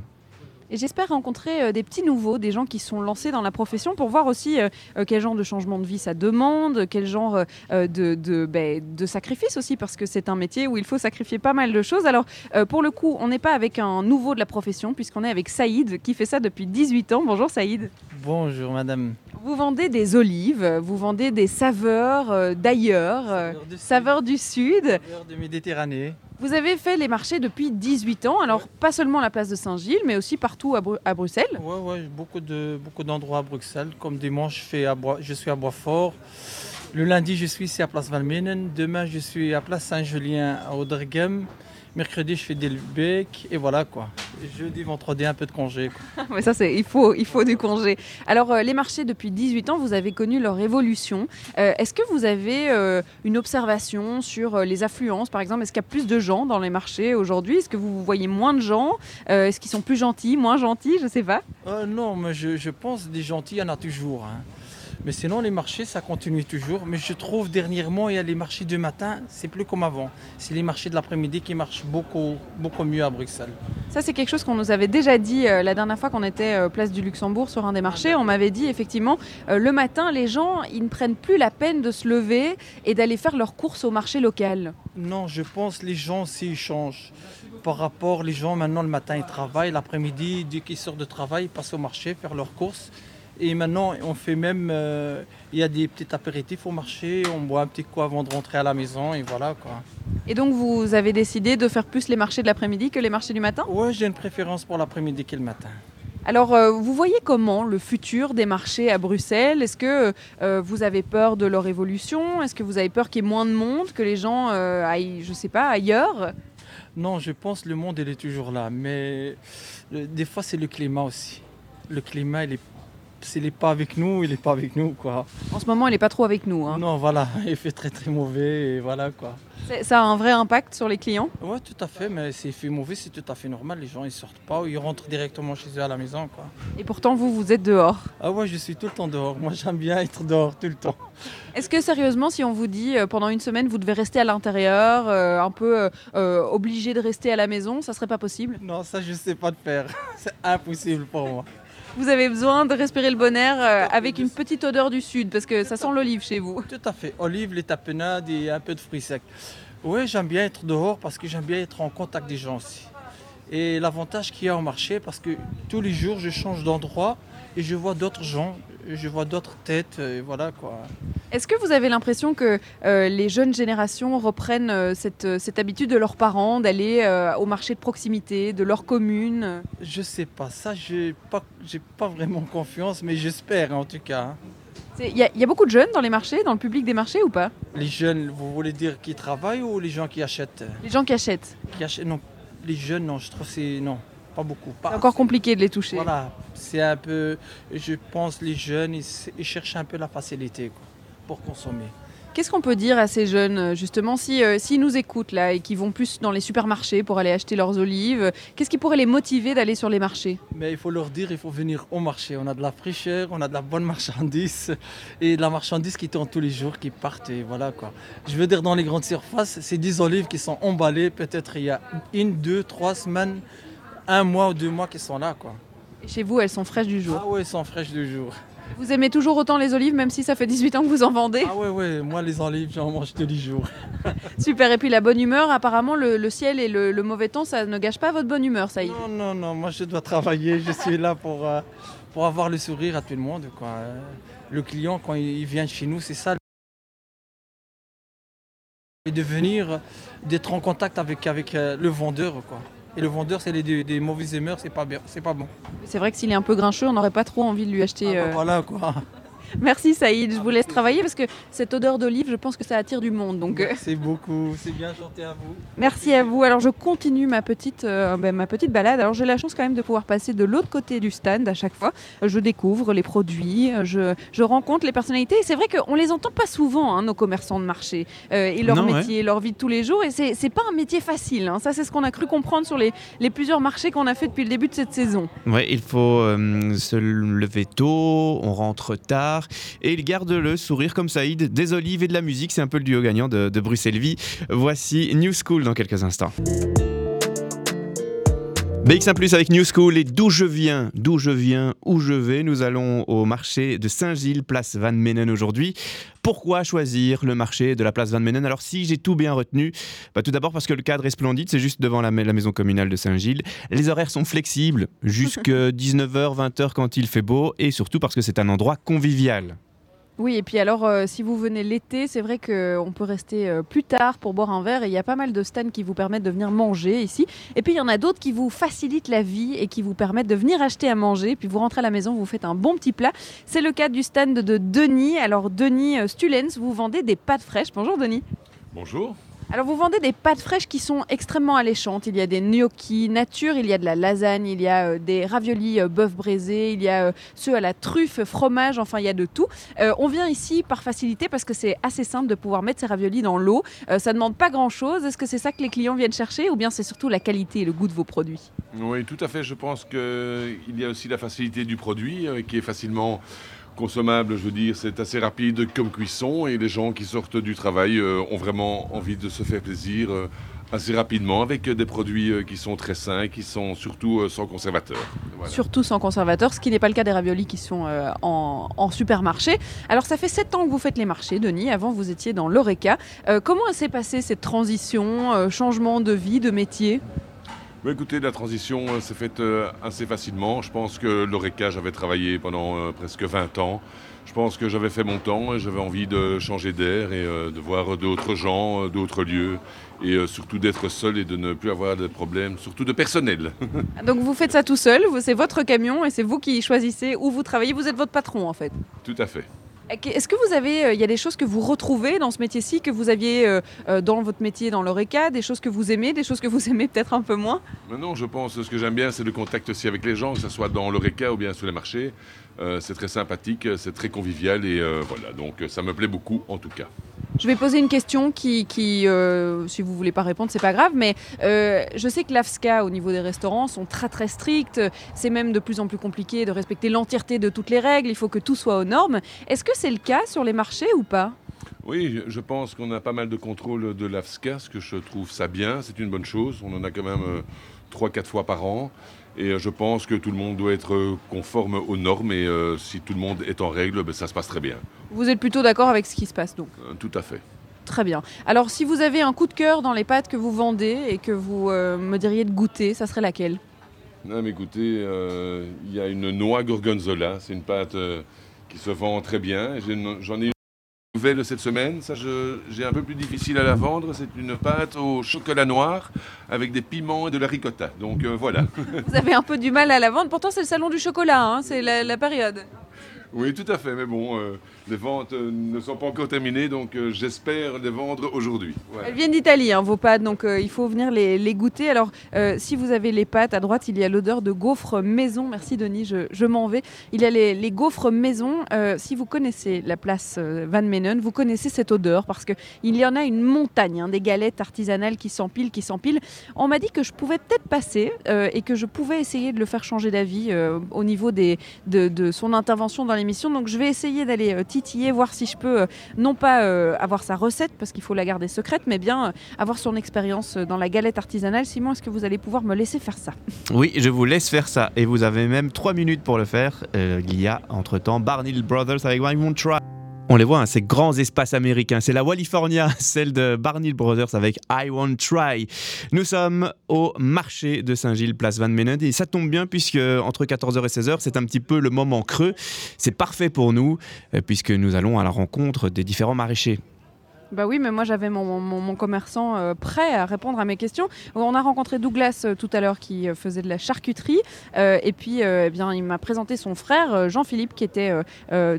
Et j'espère rencontrer euh, des petits nouveaux, des gens qui sont lancés dans la profession pour voir aussi euh, euh, quel genre de changement de vie ça demande, quel genre de, de, ben, de sacrifice aussi, parce que c'est un métier où il faut sacrifier pas mal de choses. Alors, pour le coup, on n'est pas avec un nouveau de la profession, puisqu'on est avec Saïd, qui fait ça depuis 18 ans. Bonjour Saïd. Bonjour madame. Vous vendez des olives, vous vendez des saveurs euh, d'ailleurs, euh, Saveur du Sud. saveurs du Sud. Saveur de Méditerranée. Vous avez fait les marchés depuis 18 ans, alors pas seulement à la place de Saint-Gilles, mais aussi partout à, Bru- à Bruxelles. Ouais, beaucoup de beaucoup d'endroits à Bruxelles. Comme dimanche, je, fais à Bois- je suis à Boisfort. Le lundi, je suis ici à Place Van Menen. Demain, je suis à Place Saint-Julien à Odergem. Mercredi, je fais Delbeek. Et voilà quoi. Jeudi, vendredi, un peu de congé. quoi. Mais ça, c'est il faut, il faut du congé. Alors, euh, les marchés, depuis 18 ans, vous avez connu leur évolution. Euh, Est-ce que vous avez euh, une observation sur les affluences, par exemple? Est-ce qu'il y a plus de gens dans les marchés aujourd'hui? Est-ce que vous voyez moins de gens? Est-ce qu'ils sont plus gentils, moins gentils? Je sais pas. Non, mais je, je pense des gentils, il y en a toujours. hein. Mais sinon, les marchés, ça continue toujours. Mais je trouve dernièrement, il y a les marchés du matin, c'est plus comme avant. C'est les marchés de l'après-midi qui marchent beaucoup, beaucoup mieux à Bruxelles. Ça, c'est quelque chose qu'on nous avait déjà dit euh, la dernière fois qu'on était euh, place du Luxembourg sur un des marchés. On m'avait dit effectivement, euh, le matin, les gens, ils ne prennent plus la peine de se lever et d'aller faire leurs courses au marché local. Non, je pense que les gens aussi ils changent. Par rapport, les gens maintenant le matin ils travaillent, l'après-midi, dès qu'ils sortent de travail, ils passent au marché faire leurs courses. Et maintenant, on fait même. euh, Il y a des petits apéritifs au marché, on boit un petit coup avant de rentrer à la maison et voilà quoi. Et donc vous avez décidé de faire plus les marchés de l'après-midi que les marchés du matin? Ouais, j'ai une préférence pour l'après-midi que le matin. Alors, euh, vous voyez comment le futur des marchés à Bruxelles? Est-ce que euh, vous avez peur de leur évolution? Est-ce que vous avez peur qu'il y ait moins de monde, que les gens aillent, je sais pas, ailleurs? Non, je pense que le monde il est toujours là, mais des fois c'est le climat aussi. Le climat, il est, s'il n'est pas avec nous, il n'est pas avec nous quoi. En ce moment, il n'est pas trop avec nous. hein. Non, voilà, il fait très très mauvais et voilà quoi. Ça a un vrai impact sur les clients? Ouais, tout à fait, mais s'il fait mauvais, c'est tout à fait normal. Les gens ils sortent pas ou ils rentrent directement chez eux à la maison quoi. Et pourtant, vous, vous êtes dehors? Ah ouais, je suis tout le temps dehors. Moi j'aime bien être dehors tout le temps. Est-ce que sérieusement, si on vous dit euh, pendant une semaine, vous devez rester à l'intérieur, euh, un peu euh, obligé de rester à la maison, ça serait pas possible? Non, ça je sais pas de faire. C'est impossible pour moi. Vous avez besoin de respirer le bon air euh, avec une petite odeur du sud, parce que ça sent l'olive chez vous. Tout à fait. Olive, les tapenades et un peu de fruits secs. Oui, j'aime bien être dehors parce que j'aime bien être en contact des gens aussi. Et l'avantage qu'il y a au marché, parce que tous les jours, je change d'endroit et je vois d'autres gens, je vois d'autres têtes, et voilà quoi. Est-ce que vous avez l'impression que euh, les jeunes générations reprennent euh, cette, euh, cette habitude de leurs parents d'aller euh, au marché de proximité, de leur commune? Je sais pas, ça, j'ai pas, j'ai pas vraiment confiance, mais j'espère en tout cas. hein. Il y, y a beaucoup de jeunes dans les marchés, dans le public des marchés ou pas? Les jeunes, vous voulez dire qui travaillent ou les gens qui achètent? Les gens qui achètent. Qui achètent Non, les jeunes, non, je trouve que c'est non, pas beaucoup. Pas C'est encore assez. compliqué de les toucher. Voilà, c'est un peu, je pense, les jeunes, ils, ils cherchent un peu la facilité quoi, pour consommer. Qu'est-ce qu'on peut dire à ces jeunes, justement, si, euh, s'ils nous écoutent là et qui vont plus dans les supermarchés pour aller acheter leurs olives, qu'est-ce qui pourrait les motiver d'aller sur les marchés? Mais il faut leur dire, il faut venir au marché. On a de la fraîcheur, on a de la bonne marchandise et de la marchandise qui tourne tous les jours, qui partent et voilà quoi. Je veux dire, dans les grandes surfaces, c'est 10 olives qui sont emballées peut-être il y a une, deux, trois semaines, un mois ou deux mois qui sont là quoi. Et Chez vous, elles sont fraîches du jour. Ah ouais, elles sont fraîches de jour. Vous aimez toujours autant les olives, même si ça fait 18 ans que vous en vendez Ah ouais, ouais, moi les olives, j'en mange tous les jours. Super, et puis la bonne humeur, apparemment le, le ciel et le, le mauvais temps, ça ne gâche pas votre bonne humeur, ça y est. Non, non, non, moi je dois travailler, je suis là pour, euh, pour avoir le sourire à tout le monde. Quoi. Le client, quand il il vient chez nous, c'est ça. Et de venir, d'être en contact avec, avec euh, le vendeur. Quoi. Et le vendeur, c'est des mauvaises humeurs, c'est pas, bien, c'est pas bon. C'est vrai que s'il est un peu grincheux, on n'aurait pas trop envie de lui acheter. Ah, bah, euh, voilà quoi. Merci Saïd, je vous laisse travailler parce que cette odeur d'olive, je pense que ça attire du monde. Donc euh, C'est beaucoup, c'est bien chanté à vous. merci à vous. Alors je continue ma petite, euh, ben, ma petite balade. Alors j'ai la chance quand même de pouvoir passer de l'autre côté du stand à chaque fois. Je découvre les produits, je, je rencontre les personnalités. Et c'est vrai qu'on les entend pas souvent, hein, nos commerçants de marché, euh, et leur Non, ouais. métier, leur vie de tous les jours. Et c'est c'est pas un métier facile. hein. Ça c'est ce qu'on a cru comprendre sur les, les plusieurs marchés qu'on a fait depuis le début de cette saison. Ouais, il faut euh, se lever tôt, on rentre tard, et il garde le sourire comme Saïd, des olives et de la musique. C'est un peu le duo gagnant de, de Bruxelles Vie. Voici New School dans quelques instants. BX1 Plus avec New School et d'où je viens, d'où je viens, où je vais. Nous allons au marché de Saint-Gilles, place Van Menen aujourd'hui. Pourquoi choisir le marché de la place Van Menen? Alors si j'ai tout bien retenu, bah, tout d'abord parce que le cadre est splendide, c'est juste devant la, la maison communale de Saint-Gilles. Les horaires sont flexibles, jusque 19h, 20h quand il fait beau, et surtout parce que c'est un endroit convivial. Oui, et puis alors, euh, si vous venez l'été, c'est vrai qu'on peut rester euh, plus tard pour boire un verre et il y a pas mal de stands qui vous permettent de venir manger ici. Et puis il y en a d'autres qui vous facilitent la vie et qui vous permettent de venir acheter à manger. Puis vous rentrez à la maison, vous faites un bon petit plat. C'est le cas du stand de Denis. Alors, Denis euh, Stulens, vous vendez des pâtes fraîches. Bonjour, Denis. Bonjour. Alors, vous vendez des pâtes fraîches qui sont extrêmement alléchantes. Il y a des gnocchis nature, il y a de la lasagne, il y a euh, des raviolis euh, bœuf braisé, il y a euh, ceux à la truffe, fromage, enfin, il y a de tout. On vient ici par facilité parce que c'est assez simple de pouvoir mettre ces raviolis dans l'eau. Ça ne demande pas grand-chose. Est-ce que c'est ça que les clients viennent chercher ou bien c'est surtout la qualité et le goût de vos produits? Oui, tout à fait. Je pense qu'il y a aussi la facilité du produit qui est facilement consommable. Je veux dire, c'est assez rapide comme cuisson et les gens qui sortent du travail euh, ont vraiment envie de se faire plaisir euh, assez rapidement avec des produits euh, qui sont très sains et qui sont surtout sans conservateur. Surtout sans conservateur, ce qui n'est pas le cas des raviolis qui sont en, supermarché. Alors ça fait 7 ans que vous faites les marchés, Denis. Avant, vous étiez dans l'ORECA. Comment s'est passée cette transition, changement de vie, de métier? Bah, écoutez, la transition euh, s'est faite euh, assez facilement. Je pense que l'ORECA, j'avais travaillé pendant euh, presque 20 ans. Je pense que j'avais fait mon temps et j'avais envie de changer d'air et de voir d'autres gens, d'autres lieux et surtout d'être seul et de ne plus avoir de problèmes, surtout de personnel. Donc vous faites ça tout seul, c'est votre camion et c'est vous qui choisissez où vous travaillez, vous êtes votre patron en fait. Tout à fait. Est-ce que vous avez, euh, il y a des choses que vous retrouvez dans ce métier-ci, que vous aviez euh, euh, dans votre métier dans l'ORECA, des choses que vous aimez, des choses que vous aimez peut-être un peu moins? Maintenant, je pense ce que j'aime bien, c'est le contact aussi avec les gens, que ce soit dans l'ORECA ou bien sur les marchés. C'est très sympathique, c'est très convivial et voilà, donc ça me plaît beaucoup en tout cas. Je vais poser une question qui, euh, si vous voulez pas répondre, c'est pas grave, mais euh, je sais que l'AFSCA au niveau des restaurants sont très très stricts. C'est même de plus en plus compliqué de respecter l'entièreté de toutes les règles. Il faut que tout soit aux normes. Est-ce que c'est le cas sur les marchés ou pas? Oui, je- pense qu'on a pas mal de contrôle de l'AFSCA, ce que je trouve ça bien, c'est une bonne chose. On en a quand même euh, trois, quatre fois par an. Et euh, je pense que tout le monde doit être euh, conforme aux normes et euh, si tout le monde est en règle, ben, ça se passe très bien. Vous êtes plutôt d'accord avec ce qui se passe donc Euh, tout à fait. Très bien. Alors si vous avez un coup de cœur dans les pâtes que vous vendez et que vous euh, me diriez de goûter, ça serait laquelle? Non, mais écoutez, il y a une noix gorgonzola, c'est une pâte qui se vend très bien. J'en ai une nouvelle cette semaine, ça j'ai un peu plus difficile à la vendre. C'est une pâte au chocolat noir avec des piments et de la ricotta. Donc euh, voilà. Vous avez un peu du mal à la vendre. Pourtant c'est le salon du chocolat, hein, c'est la, la période. Oui, tout à fait, mais bon, euh, les ventes euh, ne sont pas encore terminées, donc euh, j'espère les vendre aujourd'hui. Elles viennent d'Italie, hein, vos pâtes, donc euh, il faut venir les, goûter. Alors, si vous avez les pâtes, à droite, il y a l'odeur de gaufres maison. Merci Denis, je, m'en vais. Il y a les, les gaufres maison. Si vous connaissez la place Van Menen, vous connaissez cette odeur parce qu'il y en a une montagne, hein, des galettes artisanales qui s'empilent, qui s'empilent. On m'a dit que je pouvais peut-être passer et que je pouvais essayer de le faire changer d'avis au niveau de, de son intervention dans l'émission. Donc, je vais essayer d'aller voir si je peux, euh, non pas euh, avoir sa recette parce qu'il faut la garder secrète, mais bien euh, avoir son expérience dans la galette artisanale. Simon, est-ce que vous allez pouvoir me laisser faire ça? Oui, je vous laisse faire ça. Et vous avez même 3 minutes pour le faire. Il y a entre-temps Barney Brothers avec I Won't Try. On les voit, hein, ces grands espaces américains. C'est la California, celle de Barney Brothers avec I Won't Try. Nous sommes au marché de Saint-Gilles, place Van Menen. Et ça tombe bien puisque entre 14h et 16h, c'est un petit peu le moment creux. C'est parfait pour nous euh, puisque nous allons à la rencontre des différents maraîchers. Bah oui, mais moi j'avais mon, mon- mon commerçant euh, prêt à répondre à mes questions. On a rencontré Douglas euh, tout à l'heure qui euh, faisait de la charcuterie. Et puis eh bien, il m'a présenté son frère Jean-Philippe qui était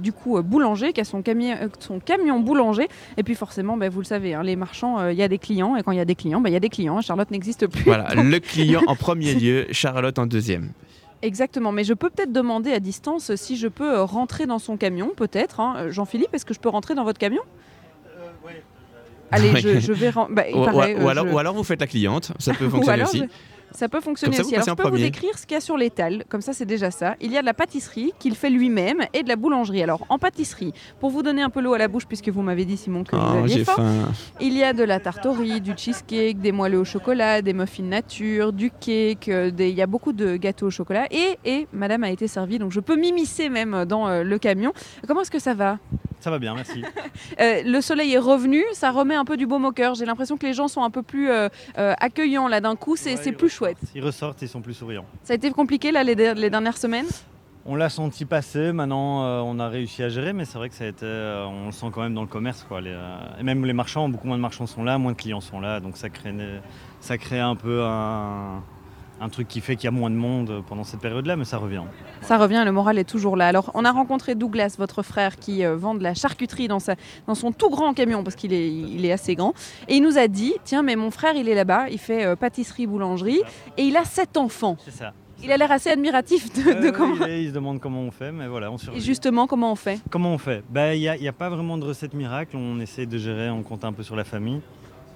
du coup boulanger, qui a son, cami- son camion boulanger. Et puis forcément, bah, vous le savez, hein, les marchands, il y a des clients. Et quand il y a des clients, bah, il y a des clients. Charlotte n'existe plus. Voilà, Donc, le client en premier lieu, Charlotte en deuxième. Exactement, mais je peux peut-être demander à distance si je peux rentrer dans son camion, peut-être. hein. Jean-Philippe, est-ce que je peux rentrer dans votre camion? Allez, je, je vais. ren- bah, Ou, paraît, ou euh, alors, je- ou alors vous faites la cliente, ça peut fonctionner aussi. je- Ça peut fonctionner ça, vous aussi. Alors, je peux vous décrire ce qu'il y a sur l'étal. Comme ça, c'est déjà ça. Il y a de la pâtisserie qu'il fait lui-même et de la boulangerie. Alors, en pâtisserie, pour vous donner un peu l'eau à la bouche, puisque vous m'avez dit, Simon, que vous Oh, aviez j'ai faim, faim. il y a de la riz, du cheesecake, des moelleux au chocolat, des muffins nature, du cake. euh, des- Il y a beaucoup de gâteaux au chocolat. Et, et madame a été servie, donc je peux m'immiscer même dans euh, le camion. Comment est-ce que ça va? Ça va bien, merci. Euh, Le soleil est revenu, ça remet un peu du baume au cœur. J'ai l'impression que les gens sont un peu plus euh, euh, accueillants là d'un coup. C'est Ouais, plus chouette. Ils ressortent, ils sont plus souriants. Ça a été compliqué là les, les dernières semaines? On l'a senti passer, maintenant euh, on a réussi à gérer, mais c'est vrai que ça a été, euh, on le sent quand même dans le commerce. Quoi. Les, euh, et même les marchands, beaucoup moins de marchands sont là, moins de clients sont là, donc ça crée, ça crée un peu un, un truc qui fait qu'il y a moins de monde pendant cette période-là, mais ça revient. Ça revient, le moral est toujours là. Alors, on a rencontré Douglas, votre frère, qui euh, vend de la charcuterie dans, sa, dans son tout grand camion, parce qu'il est, il est assez grand. Et il nous a dit Tiens, mais mon frère, il est là-bas, il fait euh, pâtisserie, boulangerie, et il a sept enfants. C'est ça. Il a l'air assez admiratif de, comment. il, se demande comment on fait, mais voilà, on Et survit. justement, comment on fait? Comment on fait? Ben, Il n'y a, il y a pas vraiment de recette miracle. On essaie de gérer, on compte un peu sur la famille.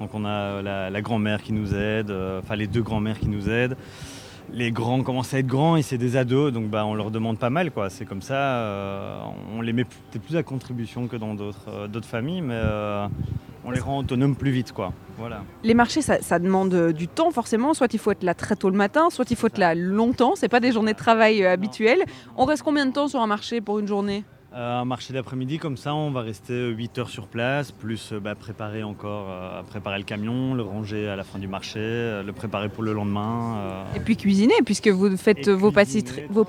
Donc on a euh, la, la grand-mère qui nous aide, euh, enfin les deux grand-mères qui nous aident. Les grands commencent à être grands et c'est des ados, donc bah, on leur demande pas mal. quoi. C'est comme ça, euh, on les met peut-être plus à contribution que dans d'autres familles, mais on les rend autonomes plus vite. quoi. Voilà. Les marchés, ça, ça demande du temps, forcément. Soit il faut être là très tôt le matin, soit il faut être là longtemps. C'est pas des journées de travail habituelles. On reste combien de temps sur un marché pour une journée? Un marché d'après-midi comme ça, on va rester 8 heures sur place, plus euh, bah, préparer encore, euh, préparer le camion, le ranger à la fin du marché, euh, le préparer pour le lendemain. euh. Et puis cuisiner, puisque vous faites vos, pâtisseries- vos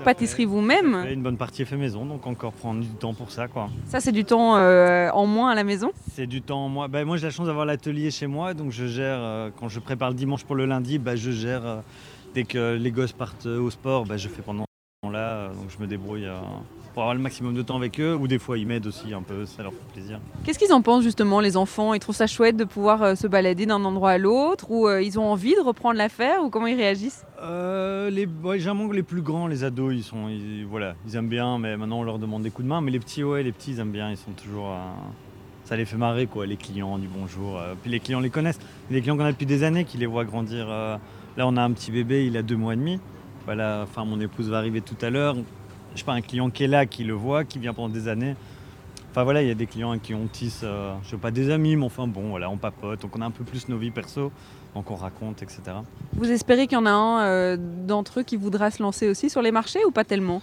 vous-même. Une bonne partie est fait maison, donc encore prendre du temps pour ça. quoi. Ça, c'est du temps euh, en moins à la maison? C'est du temps, moi, bah, moi j'ai la chance d'avoir l'atelier chez moi, donc je gère, euh, quand je prépare le dimanche pour le lundi, bah, je gère, euh, dès que les gosses partent euh, au sport, je fais pendant ce temps-là, euh, donc je me débrouille euh, pour avoir le maximum de temps avec eux, ou des fois ils m'aident aussi un peu, ça leur fait plaisir. Qu'est-ce qu'ils en pensent justement, les enfants? Ils trouvent ça chouette de pouvoir euh, se balader d'un endroit à l'autre Ou euh, ils ont envie de reprendre l'affaire Ou comment ils réagissent? Euh, les, ouais, généralement, les plus grands, les ados, ils sont, ils, voilà, ils aiment bien, mais maintenant on leur demande des coups de main. Mais les petits, ouais, les petits, ils aiment bien, ils sont toujours, euh, ça les fait marrer, quoi, les clients du bonjour. puis les clients les connaissent, les clients qu'on a depuis des années, qui les voient grandir. là, on a un petit bébé, il a deux mois et demi. Voilà, enfin, mon épouse va arriver tout à l'heure. Je sais pas, un client qui est là, qui le voit, qui vient pendant des années. Enfin voilà, il y a des clients qui on tisse, euh, je sais pas des amis, mais enfin bon, voilà, on papote, donc on a un peu plus nos vies perso, donc on raconte, etc. Vous espérez qu'il y en a un euh, d'entre eux qui voudra se lancer aussi sur les marchés ou pas tellement?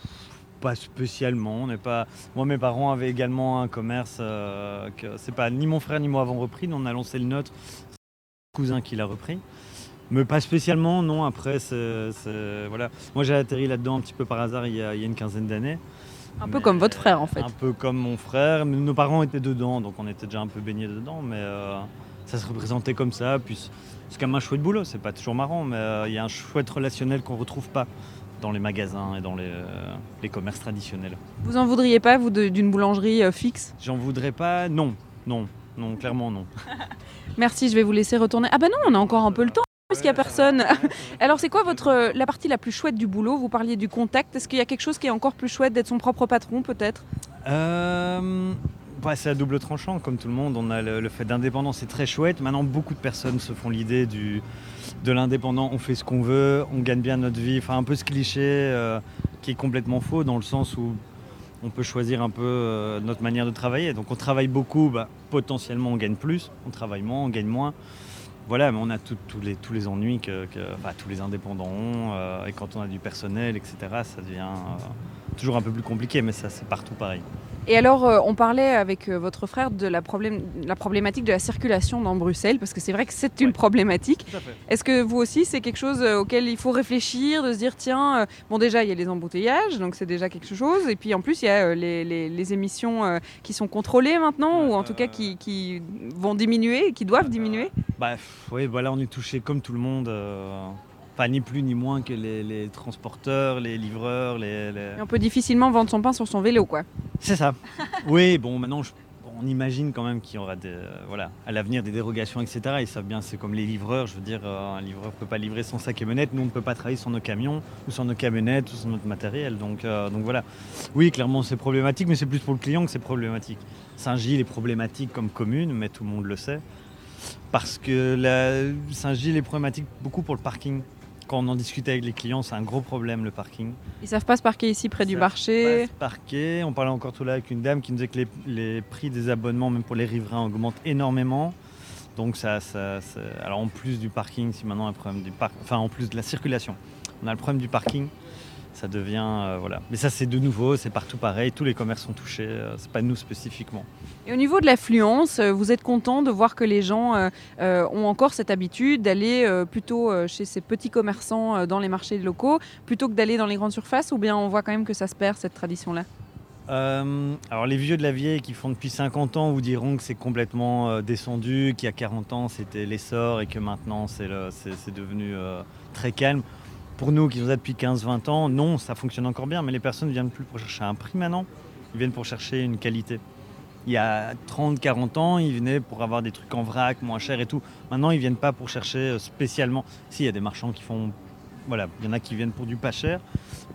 Pas spécialement. On n'est pas. Moi, mes parents avaient également un commerce euh, que c'est pas ni mon frère ni moi avons repris. Nous, on a lancé le nôtre. C'est mon cousin qui l'a repris. Mais pas spécialement, non. Après, c'est, c'est- voilà. Moi, j'ai atterri là-dedans un petit peu par hasard il y a, il y a une quinzaine d'années. Un peu Mais- comme votre frère en fait. Un peu comme mon frère. Mais nos parents étaient dedans, donc on était déjà un peu baignés dedans. Mais euh, ça se représentait comme ça. Puis c'est quand même un chouette boulot. C'est pas toujours marrant, mais euh, il y a un chouette relationnel qu'on retrouve pas dans les magasins et dans les, euh, les commerces traditionnels. Vous en voudriez pas, vous, de- d'une boulangerie euh, fixe? J'en voudrais pas. Non, non, non, clairement non. Merci, je vais vous laisser retourner. Ah bah non, on a encore un peu le temps qu'il n'y a personne. Alors c'est quoi votre euh, la partie la plus chouette du boulot? Vous parliez du contact. Est-ce qu'il y a quelque chose qui est encore plus chouette d'être son propre patron peut-être? Euh, c'est à double tranchant, comme tout le monde. On a le, fait d'indépendance, c'est très chouette. Maintenant, beaucoup de personnes se font l'idée du de l'indépendant. On fait ce qu'on veut, on gagne bien notre vie. Enfin, un peu ce cliché euh, qui est complètement faux dans le sens où on peut choisir un peu notre manière de travailler. Donc, on travaille beaucoup, bah, potentiellement, on gagne plus. On travaille moins, on gagne moins. Voilà, mais on a les, tous les ennuis que, tous les indépendants ont. euh, et quand on a du personnel, etc., ça devient euh, toujours un peu plus compliqué, mais ça, c'est partout pareil. Et alors, euh, on parlait avec euh, votre frère de la, problématique de la circulation dans Bruxelles, parce que c'est vrai que c'est une Ouais. problématique. Est-ce que vous aussi, c'est quelque chose euh, auquel il faut réfléchir, de se dire, tiens, euh, bon déjà, il y a les embouteillages, donc c'est déjà quelque chose, et puis en plus, il y a les, les- les émissions qui sont contrôlées maintenant, ou en tout cas qui, qui vont diminuer, qui doivent diminuer. Bah, oui, voilà, on est touché comme tout le monde. Enfin, ni plus ni moins que les, les transporteurs, les livreurs, les. on peut difficilement vendre son pain sur son vélo, quoi. C'est ça. oui, bon, maintenant, je- on imagine quand même qu'il y aura des, euh, voilà, à l'avenir des dérogations, etc. Ils savent bien, c'est comme les livreurs. Je veux dire, euh, un livreur ne peut pas livrer sans sac et monette. Nous, on ne peut pas travailler sur nos camions ou sur nos camionnettes ou sur notre matériel. Donc, euh, donc voilà. Oui, clairement, c'est problématique, mais c'est plus pour le client que c'est problématique. Saint-Gilles est problématique comme commune, mais tout le monde le sait. Parce que Saint-Gilles est problématique beaucoup pour le parking. Quand on en discute avec les clients, c'est un gros problème le parking. Ils savent pas se parquer ici près du Ça marché. Pas se parquer. On parlait encore tout là avec une dame qui nous disait que les, les prix des abonnements, même pour les riverains, augmentent énormément. Donc ça, ça- ça- alors en plus du parking, si maintenant un problème du parc, enfin en plus de la circulation, on a le problème du parking, ça devient euh, voilà. Mais ça c'est de nouveau, c'est partout pareil. Tous les commerces sont touchés. euh, c'est pas nous spécifiquement. Et au niveau de l'affluence, euh, vous êtes content de voir que les gens euh, ont encore cette habitude d'aller plutôt chez ces petits commerçants dans les marchés locaux plutôt que d'aller dans les grandes surfaces ou bien on voit quand même que ça se perd cette tradition-là? Euh, alors les vieux de la vieille qui font depuis 50 ans vous diront que c'est complètement euh, descendu, qu'il y a 40 ans c'était l'essor et que maintenant c'est devenu euh, très calme. Pour nous qui faisons ça depuis 15-20 ans, non, ça fonctionne encore bien, mais les personnes ne viennent plus pour chercher un prix maintenant, ils viennent pour chercher une qualité. Il y a 30-40 ans, ils venaient pour avoir des trucs en vrac, moins cher et tout. Maintenant, ils viennent pas pour chercher euh, spécialement. Si, y a des marchands qui font... Voilà, il y en a qui viennent pour du pas cher,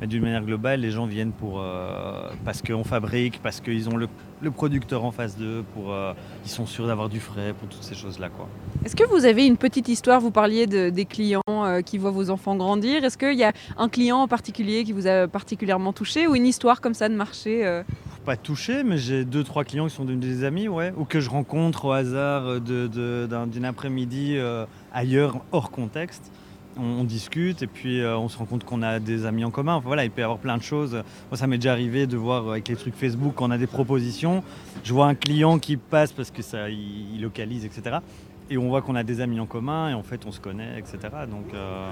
mais d'une manière globale, les gens viennent pour euh, parce qu'on fabrique, parce qu'ils ont le, le producteur en face d'eux, pour euh, ils sont sûrs d'avoir du frais, pour toutes ces choses-là, quoi. Est-ce que vous avez une petite histoire Vous parliez de- des clients euh, qui voient vos enfants grandir. Est-ce qu'il y a un client en particulier qui vous a particulièrement touché ou une histoire comme ça de marché Pas touché, mais j'ai deux trois clients qui sont devenus des amis, ouais, ou que je rencontre au hasard de- de- d'un- d'une après-midi ailleurs, hors contexte. On, discute et puis euh, on se rend compte qu'on a des amis en commun. Voilà, il peut y avoir plein de choses. Moi, ça m'est déjà arrivé de voir avec les trucs Facebook quand on a des propositions. Je vois un client qui passe parce que ça, il, localise, etc. Et on voit qu'on a des amis en commun et en fait on se connaît, etc. Donc, euh,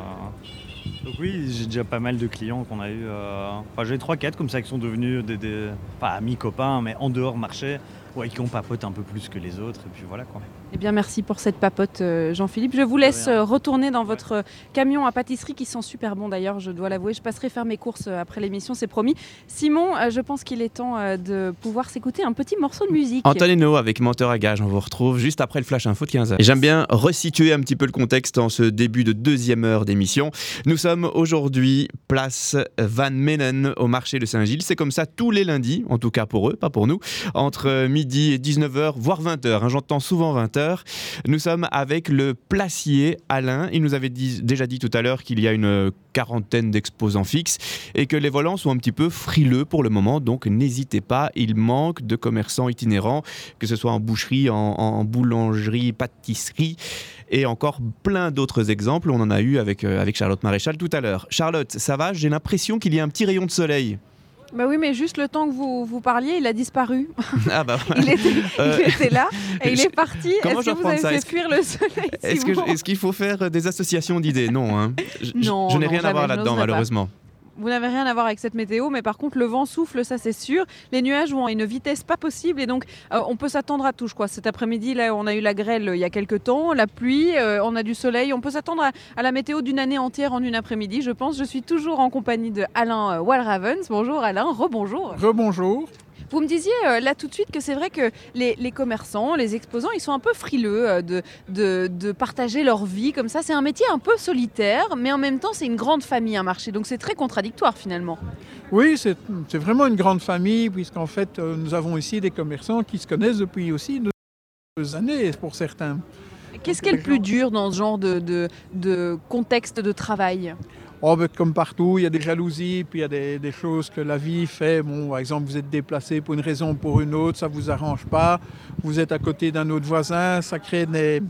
donc oui, j'ai déjà pas mal de clients qu'on a eu. euh, Enfin, j'ai 3-4 comme ça qui sont devenus des, pas amis copains, mais en dehors marché, ouais, qui on papote un peu plus que les autres. Et puis voilà quoi. Eh bien, merci pour cette papote, euh, Jean-Philippe. Je vous laisse euh, retourner dans votre euh, camion à pâtisserie qui sent super bon d'ailleurs, je dois l'avouer. Je passerai faire mes courses après l'émission, c'est promis. Simon, je pense qu'il est temps de pouvoir s'écouter un petit morceau de musique. Antoine Hainaut avec Menteur à gage, on vous retrouve juste après le flash info de 15h. Et J'aime bien resituer un petit peu le contexte en ce début de deuxième heure d'émission. Nous sommes aujourd'hui place Van Menen au marché de Saint-Gilles. C'est comme ça tous les lundis, en tout cas pour eux, pas pour nous, entre midi et 19h, voire 20h. hein, J'entends souvent 20h. Nous sommes avec le placier Alain. Il nous avait déjà dit tout à l'heure qu'il y a une quarantaine d'exposants fixes et que les volants sont un petit peu frileux pour le moment. Donc n'hésitez pas, il manque de commerçants itinérants, que ce soit en boucherie, en, en boulangerie, pâtisserie et encore plein d'autres exemples. On en a eu avec, euh, avec Charlotte Maréchal tout à l'heure. Charlotte, ça va? J'ai l'impression qu'il y a un petit rayon de soleil. Bah oui, mais juste le temps que vous, vous parliez, il a disparu. Ah bah Il était, Euh, il était là et il est parti. comment Est-ce je que vous avez fait fuir le soleil Est-ce qu'il faut faire euh, des associations d'idées? Non, hein. je, je- Non, je n'ai non, rien à voir là-dedans pas. Vous n'avez rien à voir avec cette météo, mais par contre, le vent souffle, ça c'est sûr. Les nuages vont à une vitesse pas possible et donc euh, on peut s'attendre à tout. Je crois cet après-midi, là, on a eu la grêle euh, il y a quelques temps, la pluie, euh, on a du soleil. On peut s'attendre à, à la météo d'une année entière en une après-midi, je pense. Je suis toujours en compagnie de Alain Walravens. Bonjour Alain, rebonjour. Rebonjour. Vous me disiez euh, là tout de suite que c'est vrai que les, les commerçants, les exposants, ils sont un peu frileux euh, de, de, de partager leur vie comme ça. C'est un métier un peu solitaire, mais en même temps, c'est une grande famille, un marché. Donc c'est très contradictoire finalement. Oui, c'est c'est vraiment une grande famille, puisqu'en fait, euh, nous avons ici des commerçants qui se connaissent depuis aussi deux années pour certains. Qu'est-ce qui est le plus dur dans ce genre de, de, de contexte de travail? Oh, comme partout, il y a des jalousies, puis il y a des, choses que la vie fait. Bon, par exemple, vous êtes déplacé pour une raison ou pour une autre, ça vous arrange pas. Vous êtes à côté d'un autre voisin, ça crée des,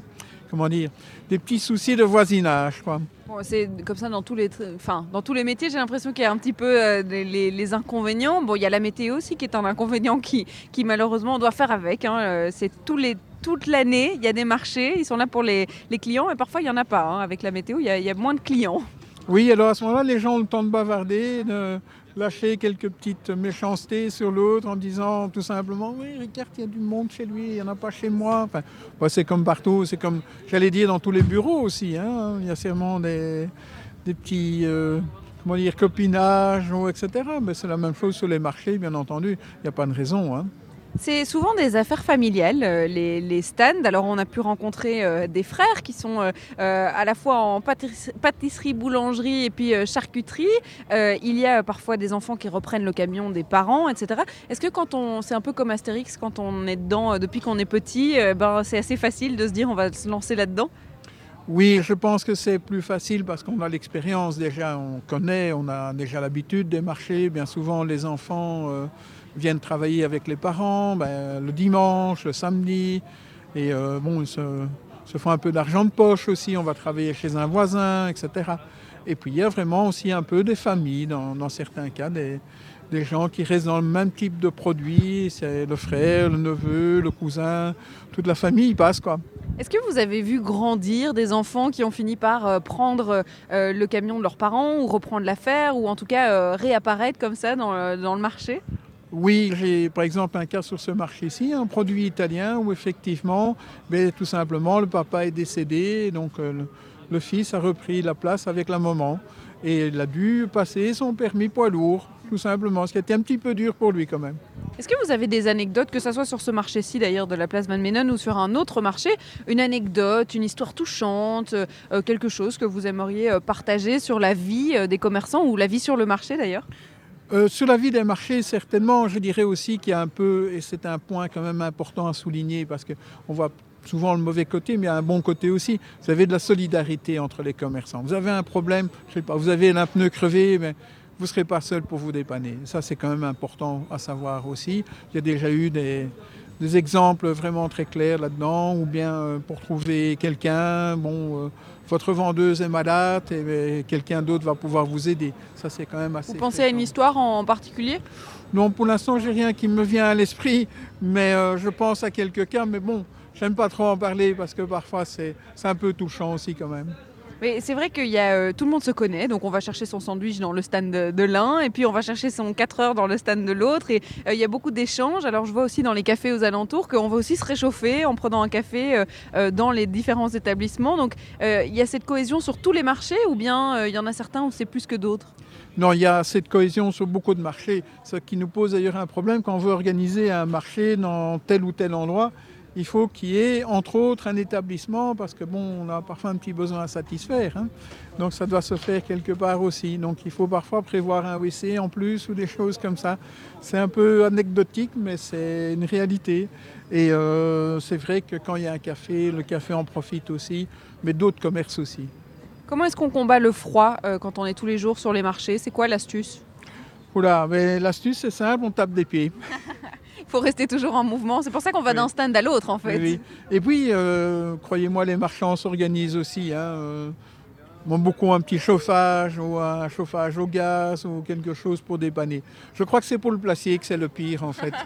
comment dire, des petits soucis de voisinage, quoi. C'est comme ça dans tous les, enfin, dans tous les métiers, j'ai l'impression qu'il y a un petit peu euh, les, inconvénients. Bon, il y a la météo aussi qui est un inconvénient qui, qui malheureusement on doit faire avec. hein. Euh, C'est toute l'année, il y a des marchés, ils sont là pour les, clients et parfois il n'y en a pas. hein. Avec la météo, il y a moins de clients. Oui, alors à ce moment-là, les gens ont le temps de bavarder, de lâcher quelques petites méchancetés sur l'autre en disant tout simplement Oui, regarde, il y a du monde chez lui, il n'y en a pas chez moi. Enfin, c'est comme partout, c'est comme, j'allais dire, dans tous les bureaux aussi. hein. Il y a sûrement des, petits. euh, Comment dire, etc. Mais c'est la même chose sur les marchés, bien entendu. Il n'y a pas de raison. hein. C'est souvent des affaires familiales, euh, les, stands. Alors on a pu rencontrer euh, des frères qui sont euh, à la fois en pâtisserie, boulangerie et puis charcuterie. Il y a parfois des enfants qui reprennent le camion des parents, etc. Est-ce que quand on, c'est un peu comme Astérix, quand on est dedans depuis qu'on est petit, ben, c'est assez facile de se dire on va se lancer là-dedans? Oui, je pense que c'est plus facile parce qu'on a l'expérience déjà, on connaît, on a déjà l'habitude des marchés. Bien souvent, les enfants viennent travailler avec les parents ben, le dimanche, le samedi. Et euh, bon, ils se, font un peu d'argent de poche aussi. On va travailler chez un voisin, etc. Et puis, il y a vraiment aussi un peu des familles, dans, certains cas, des, gens qui restent dans le même type de produit. C'est le frère, le neveu, le cousin, toute la famille passe, quoi. Est-ce que vous avez vu grandir des enfants qui ont fini par euh, prendre euh, le camion de leurs parents ou reprendre l'affaire ou en tout cas réapparaître comme ça dans le marché? Oui, j'ai par exemple un cas sur ce marché-ci, un produit italien où effectivement, ben, tout simplement, le papa est décédé, donc euh, le, fils a repris la place avec la maman. Et il a dû passer son permis poids lourd, tout simplement, ce qui a été un petit peu dur pour lui quand même. Est-ce que vous avez des anecdotes, que ce soit sur ce marché-ci d'ailleurs de la place Van Menen ou sur un autre marché, une anecdote, une histoire touchante, euh, quelque chose que vous aimeriez euh, partager sur la vie des commerçants ou la vie sur le marché d'ailleurs? Euh, sur la vie des marchés, certainement, je dirais aussi qu'il y a un peu, et c'est un point quand même important à souligner, parce qu'on voit souvent le mauvais côté, mais il y a un bon côté aussi. Vous avez de la solidarité entre les commerçants. Vous avez un problème, je sais pas, vous avez un pneu crevé, mais vous ne serez pas seul pour vous dépanner. Ça, c'est quand même important à savoir aussi. Il y a déjà eu des, exemples vraiment très clairs là-dedans, ou bien euh, pour trouver quelqu'un, bon, euh, votre vendeuse est malade et, et quelqu'un d'autre va pouvoir vous aider. Ça, c'est quand même assez. Vous pensez à une histoire en particulier? Non, pour l'instant, j'ai rien qui me vient à l'esprit, mais euh, je pense à quelques cas. Mais bon, j'aime pas trop en parler parce que parfois c'est un peu touchant aussi quand même. Mais c'est vrai qu'il euh, tout le monde se connaît, donc on va chercher son sandwich dans le stand de, l'un, et puis on va chercher son 4 heures dans le stand de l'autre, et euh, il y a beaucoup d'échanges. Alors je vois aussi dans les cafés aux alentours qu'on va aussi se réchauffer en prenant un café euh, dans les différents établissements. Donc il y a cette cohésion sur tous les marchés, ou bien il y en a certains où c'est plus que d'autres? Non, il y a cette cohésion sur beaucoup de marchés, ce qui nous pose d'ailleurs un problème quand on veut organiser un marché dans tel ou tel endroit. Il faut qu'il y ait, entre autres, un établissement, parce que bon, on a parfois un petit besoin à satisfaire. hein. Donc ça doit se faire quelque part aussi. Donc il faut parfois prévoir un WC en plus ou des choses comme ça. C'est un peu anecdotique, mais c'est une réalité. Et euh, c'est vrai que quand il y a un café, le café en profite aussi, mais d'autres commerces aussi. Comment est-ce qu'on combat le froid euh, quand on est tous les jours sur les marchés? C'est quoi l'astuce? Oula, mais l'astuce c'est simple, on tape des pieds. Il faut rester toujours en mouvement. C'est pour ça qu'on va Oui. d'un stand à l'autre, en fait. Oui, oui. Et puis, euh, croyez-moi, les marchands s'organisent aussi. Hein, euh, bon, beaucoup un petit chauffage ou un chauffage au gaz ou quelque chose pour dépanner. Je crois que c'est pour le placier que c'est le pire en fait.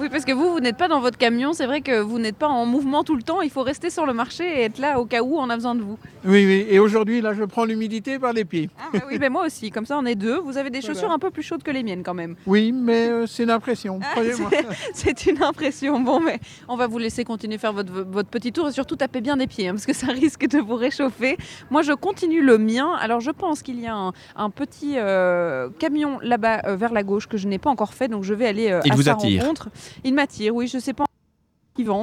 Oui, parce que vous, vous n'êtes pas dans votre camion. C'est vrai que vous n'êtes pas en mouvement tout le temps. Il faut rester sur le marché et être là au cas où on a besoin de vous. Oui, oui. Et aujourd'hui, là, je prends l'humidité par les pieds. Ah, bah oui, mais moi aussi. Comme ça, on est deux. Vous avez des Voilà. chaussures un peu plus chaudes que les miennes, quand même. Oui, mais euh, c'est une impression, Ah, croyez-moi. C'est une impression. Bon, mais on va vous laisser continuer faire votre, votre petit tour et surtout taper bien des pieds, hein, parce que ça risque de vous réchauffer. Moi, je continue le mien. Alors, je pense qu'il y a un, un petit euh, camion là-bas euh, vers la gauche que je n'ai pas encore fait, donc je vais aller euh, Il à vous sa attire. rencontre. Il m'attire, oui. Je sais pas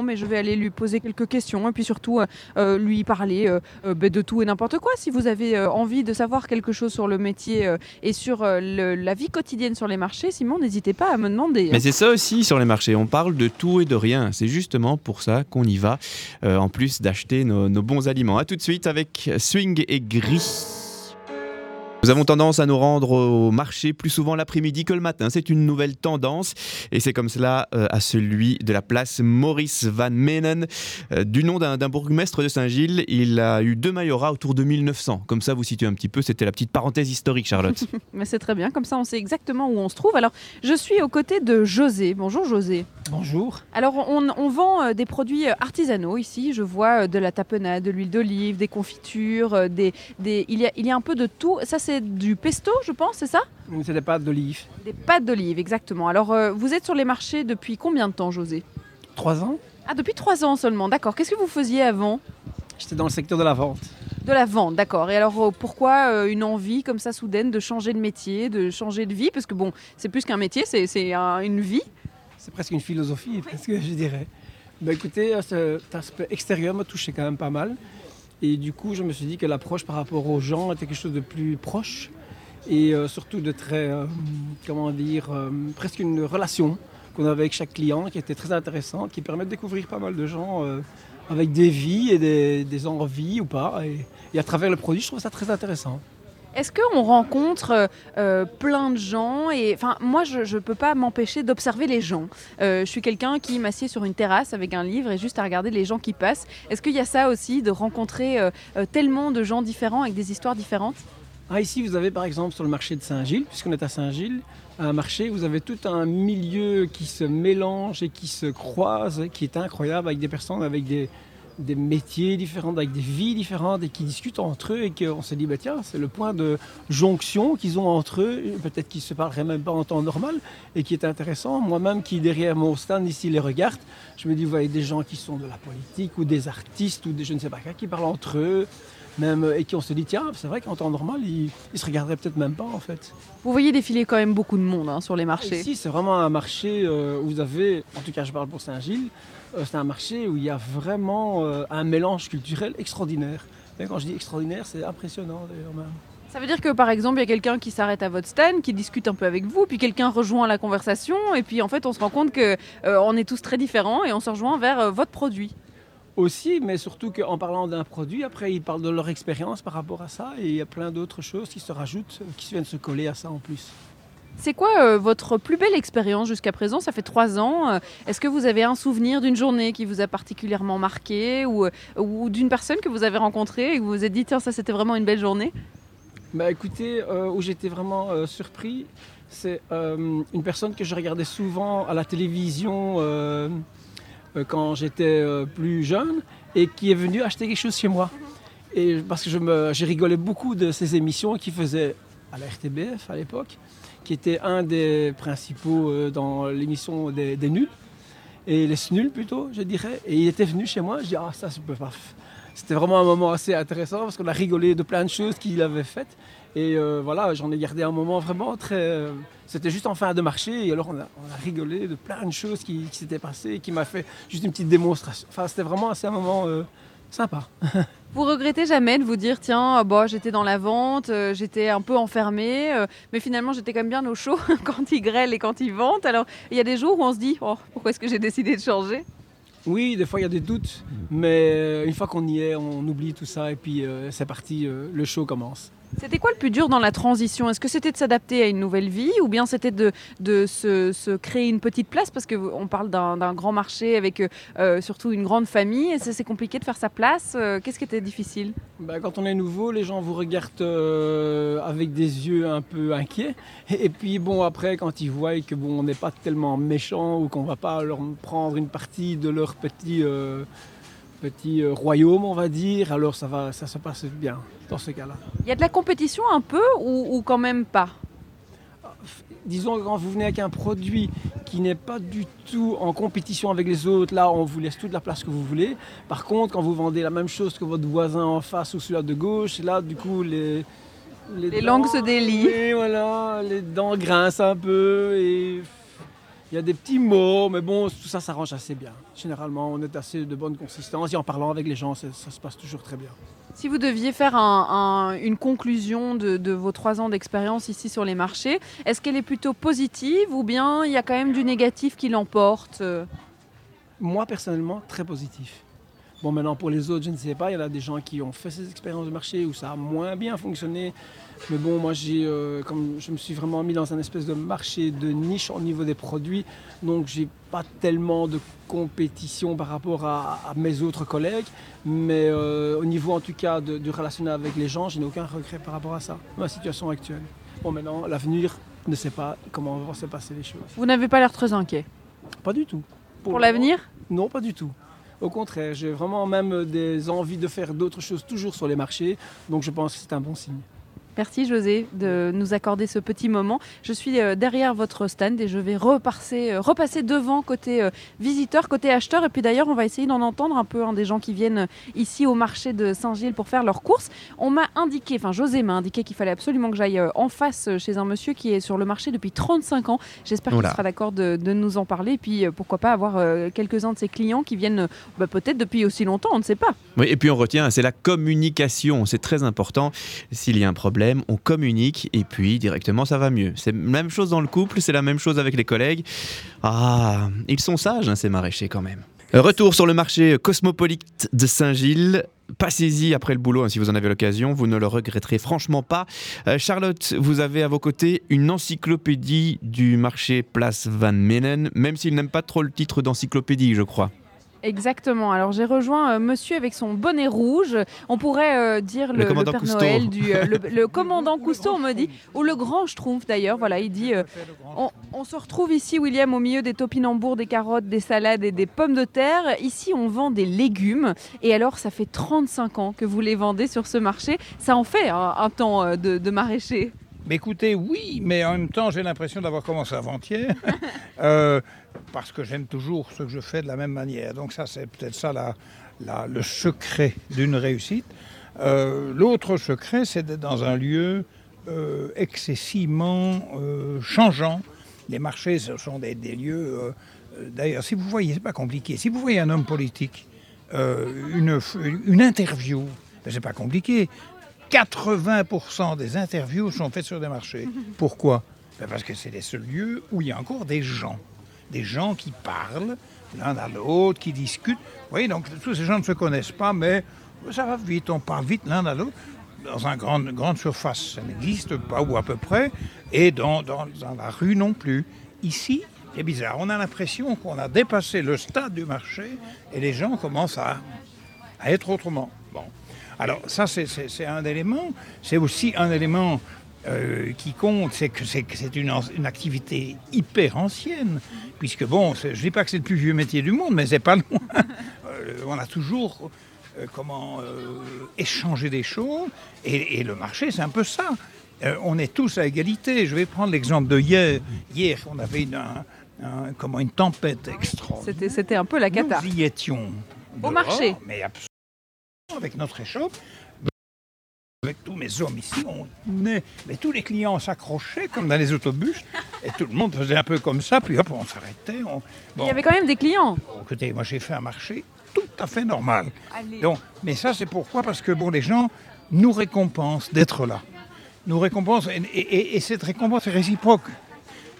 mais je vais aller lui poser quelques questions et puis surtout euh, euh, lui parler euh, ben, de tout et n'importe quoi. Si vous avez envie de savoir quelque chose sur le métier et sur la vie quotidienne sur les marchés, Simon, n'hésitez pas à me demander. Mais c'est ça aussi sur les marchés, on parle de tout et de rien. C'est justement pour ça qu'on y va, en plus d'acheter nos, nos bons aliments. A tout de suite avec Swing et Gris. Nous avons tendance à nous rendre au marché plus souvent l'après-midi que le matin. C'est une nouvelle tendance et c'est comme cela euh, à celui de la place Maurice Van Menen. Euh, du nom d'un bourgmestre de Saint-Gilles, il a eu deux majoras autour de 1900. Comme ça, vous situez un petit peu, c'était la petite parenthèse historique, Charlotte. Mais c'est très bien, comme ça on sait exactement où on se trouve. Alors, je suis aux côtés de José. Bonjour José. Bonjour. Alors, on, on vend euh, des produits artisanaux ici. Je vois euh, de la tapenade, de l'huile d'olive, des confitures, euh, des, des... Il, y a, il y a un peu de tout. Ça, c'est du pesto, je pense, c'est ça? C'est des pâtes d'olive. Des pâtes d'olive, exactement. Alors, euh, vous êtes sur les marchés depuis combien de temps, José? Trois ans. Ah, depuis trois ans seulement, d'accord. Qu'est-ce que vous faisiez avant? J'étais dans le secteur de la vente. De la vente, d'accord. Et alors, euh, pourquoi euh, une envie comme ça soudaine de changer de métier, de changer de vie? Parce que bon, c'est plus qu'un métier, c'est c'est un- une vie. C'est presque une philosophie, presque, je dirais. Ben, écoutez, cet aspect extérieur me touchait quand même pas mal. Et du coup, je me suis dit que l'approche par rapport aux gens était quelque chose de plus proche et euh, surtout de très, euh, comment dire, euh, presque une relation qu'on avait avec chaque client qui était très intéressante, qui permet de découvrir pas mal de gens avec des vies et des, des envies ou pas. Et, et à travers le produit, je trouve ça très intéressant. Est-ce qu'on rencontre euh, euh, plein de gens et moi je ne peux pas m'empêcher d'observer les gens. Euh, je suis quelqu'un qui m'assied sur une terrasse avec un livre et juste à regarder les gens qui passent. Est-ce qu'il y a ça aussi de rencontrer tellement de gens différents avec des histoires différentes? Ah, ici, vous avez par exemple sur le marché de Saint-Gilles, puisqu'on est à Saint-Gilles, un marché, vous avez tout un milieu qui se mélange et qui se croise, qui est incroyable, avec des personnes avec des, des métiers différents, avec des vies différentes et qui discutent entre eux et qu'on se dit, bah, tiens, c'est le point de jonction qu'ils ont entre eux, peut-être qu'ils ne se parleraient même pas en temps normal et qui est intéressant. Moi-même qui, derrière mon stand ici, les regarde, je me dis, vous voyez des gens qui sont de la politique ou des artistes ou des je ne sais pas quoi, qui parlent entre eux même, euh, et qui on se dit, tiens, c'est vrai qu'en temps normal, ils, ils se regarderaient peut-être même pas en fait. Vous voyez défiler quand même beaucoup de monde hein, sur les marchés. Ici, c'est vraiment un marché euh, où vous avez, en tout cas je parle pour Saint-Gilles, euh, c'est un marché où il y a vraiment euh, un mélange culturel extraordinaire. Et quand je dis extraordinaire, c'est impressionnant d'ailleurs même. Ça veut dire que par exemple il y a quelqu'un qui s'arrête à votre stand, qui discute un peu avec vous, puis quelqu'un rejoint la conversation et puis en fait on se rend compte que euh, on est tous très différents et on se rejoint vers euh, votre produit. Aussi, mais surtout qu'en parlant d'un produit, après ils parlent de leur expérience par rapport à ça et il y a plein d'autres choses qui se rajoutent, qui viennent se coller à ça en plus. C'est quoi euh, votre plus belle expérience jusqu'à présent? Ça fait trois ans. Euh, Est-ce que vous avez un souvenir d'une journée qui vous a particulièrement marqué ou, euh, ou d'une personne que vous avez rencontrée et que vous vous êtes dit tiens ça c'était vraiment une belle journée? Bah écoutez, euh, où j'étais vraiment euh, surpris, c'est euh, une personne que je regardais souvent à la télévision quand j'étais euh, plus jeune et qui est venue acheter quelque chose chez moi. Et parce que je me, j'ai rigolé beaucoup de ces émissions qu'il faisait à la RTBF à l'époque, qui était un des principaux euh, dans l'émission des, nuls, et les snuls plutôt, je dirais. Et il était venu chez moi, je dis ah ça je peux pas. C'était vraiment un moment assez intéressant parce qu'on a rigolé de plein de choses qu'il avait faites. Et euh, voilà, j'en ai gardé un moment vraiment très. C'était juste en fin de marché, et alors on a, on a rigolé de plein de choses qui, qui s'étaient passées, qui m'a fait juste une petite démonstration. Enfin, c'était vraiment assez un moment euh, sympa. Vous regrettez jamais de vous dire tiens, euh, bon, j'étais dans la vente, euh, j'étais un peu enfermée, euh, mais finalement j'étais quand même bien au chaud quand ils grêlent et quand ils vendent. Alors il y a des jours où on se dit oh, pourquoi est-ce que j'ai décidé de changer? Oui, des fois il y a des doutes, mais une fois qu'on y est, on oublie tout ça, et puis euh, c'est parti, euh, le show commence. C'était quoi le plus dur dans la transition? Est-ce que c'était de s'adapter à une nouvelle vie ou bien c'était de, de se, se créer une petite place? Parce qu'on parle d'un grand marché avec euh, surtout une grande famille et c'est compliqué de faire sa place. Euh, Qu'est-ce qui était difficile? Bah, quand on est nouveau, les gens vous regardent euh, avec des yeux un peu inquiets. Et, puis bon, après, quand ils voient que bon, on n'est pas tellement méchant ou qu'on va pas leur prendre une partie de leur petit, euh, petit euh, royaume, on va dire, alors ça, va, ça se passe bien dans ce cas-là. Il y a de la compétition un peu ou, ou quand même pas? Disons quand vous venez avec un produit qui n'est pas du tout en compétition avec les autres, là on vous laisse toute la place que vous voulez. Par contre, quand vous vendez la même chose que votre voisin en face ou celui-là de gauche, là du coup les... Les langues se délient. Voilà, les dents grincent un peu et il y a des petits mots, mais bon, tout ça s'arrange assez bien. Généralement, on est assez de bonne consistance et en parlant avec les gens, ça, ça se passe toujours très bien. Si vous deviez faire un- un- une conclusion de, de vos trois ans d'expérience ici sur les marchés, est-ce qu'elle est plutôt positive ou bien il y a quand même du négatif qui l'emporte? Moi, personnellement, très positif. Bon, maintenant, pour les autres, je ne sais pas. Il y en a des gens qui ont fait ces expériences de marché où ça a moins bien fonctionné. Mais bon, moi, j'ai, euh, comme je me suis vraiment mis dans un espèce de marché de niche au niveau des produits. Donc, j'ai pas tellement de compétition par rapport à, à mes autres collègues. Mais euh, au niveau, en tout cas, de, du relationnel avec les gens, je n'ai aucun regret par rapport à ça, ma situation actuelle. Bon, maintenant, l'avenir ne sait pas comment vont se passer les choses. Vous n'avez pas l'air très inquiet? Pas du tout. Pour l'avenir? Non, pas du tout. Au contraire, j'ai vraiment même des envies de faire d'autres choses toujours sur les marchés. Donc je pense que c'est un bon signe. Merci José de nous accorder ce petit moment. Je suis euh, derrière votre stand et je vais repasser, euh, repasser devant côté euh, visiteur, côté acheteur. Et puis d'ailleurs, on va essayer d'en entendre un peu hein, des gens qui viennent ici au marché de Saint-Gilles pour faire leurs courses. On m'a indiqué, enfin José m'a indiqué qu'il fallait absolument que j'aille en face chez un monsieur qui est sur le marché depuis 35 ans. J'espère qu'il sera d'accord de, de nous en parler. Et puis pourquoi pas avoir quelques-uns de ses clients qui viennent bah, peut-être depuis aussi longtemps, on ne sait pas. Oui, et puis on retient, c'est la communication, c'est très important. S'il y a un problème, on communique et puis directement ça va mieux. C'est la même chose dans le couple, c'est la même chose avec les collègues. Ah, ils sont sages, hein, ces maraîchers quand même. Retour sur le marché cosmopolite de Saint-Gilles. Passez-y après le boulot hein, si vous en avez l'occasion, vous ne le regretterez franchement pas. Euh, Charlotte, vous avez à vos côtés une encyclopédie du marché Place Van Menen, même s'il n'aime pas trop le titre d'encyclopédie, je crois. Exactement. Alors j'ai rejoint euh, monsieur avec son bonnet rouge. On pourrait euh, dire Le le, le commandant Père Cousteau. Noël, du, euh, le, le commandant Cousteau, on me dit, ou le grand Schtroumpf d'ailleurs. Voilà, il dit. euh, on, on se retrouve ici, William, au milieu des topinambours, des carottes, des salades et des pommes de terre. Ici, on vend des légumes. Et alors, ça fait 35 ans que vous les vendez sur ce marché. Ça en fait un, un temps euh, de, de maraîcher. Mais écoutez, oui, mais en même temps, j'ai l'impression d'avoir commencé avant-hier, euh, parce que j'aime toujours ce que je fais de la même manière. Donc ça, c'est peut-être ça la- la- le secret d'une réussite. Euh, L'autre secret, c'est d'être dans un lieu euh, excessivement changeant. Les marchés, ce sont des, des lieux... D'ailleurs, si vous voyez, c'est pas compliqué, si vous voyez un homme politique, une, une interview, ben, c'est pas compliqué. 80% des interviews sont faites sur des marchés. Pourquoi? Ben Parce que c'est les seuls lieux où il y a encore des gens. Des gens qui parlent l'un à l'autre, qui discutent. Vous voyez, donc tous ces gens ne se connaissent pas, mais ça va vite, on parle vite l'un à l'autre. dans une grande, grande surface. Ça n'existe pas, ou à peu près, et dans, dans- dans la rue non plus. Ici, c'est bizarre. On a l'impression qu'on a dépassé le stade du marché et les gens commencent à, à être autrement. Alors ça, c'est- un élément. C'est aussi un élément euh, qui compte, c'est que c'est une, activité hyper ancienne. Puisque bon, je ne dis pas que c'est le plus vieux métier du monde, mais c'est pas loin. Euh, on a toujours euh, comment euh, échanger des choses. Et, et le marché, c'est un peu ça. On est tous à égalité. Je vais prendre l'exemple de hier. Hier, on avait une, un- un- comment, une tempête extraordinaire. C'était un peu la cata. Nous y étions. Au dehors, marché. Mais absolument, avec notre échoppe. Avec tous mes hommes ici, on est, mais tous les clients s'accrochaient comme dans les autobus, et tout le monde faisait un peu comme ça, puis hop, on s'arrêtait. on- Il y avait quand même des clients. Écoutez, moi j'ai fait un marché tout à fait normal. Allez. Donc, mais ça c'est pourquoi? Parce que bon, les gens nous récompensent d'être là. Nous récompensent, et, et- et- et cette récompense est réciproque.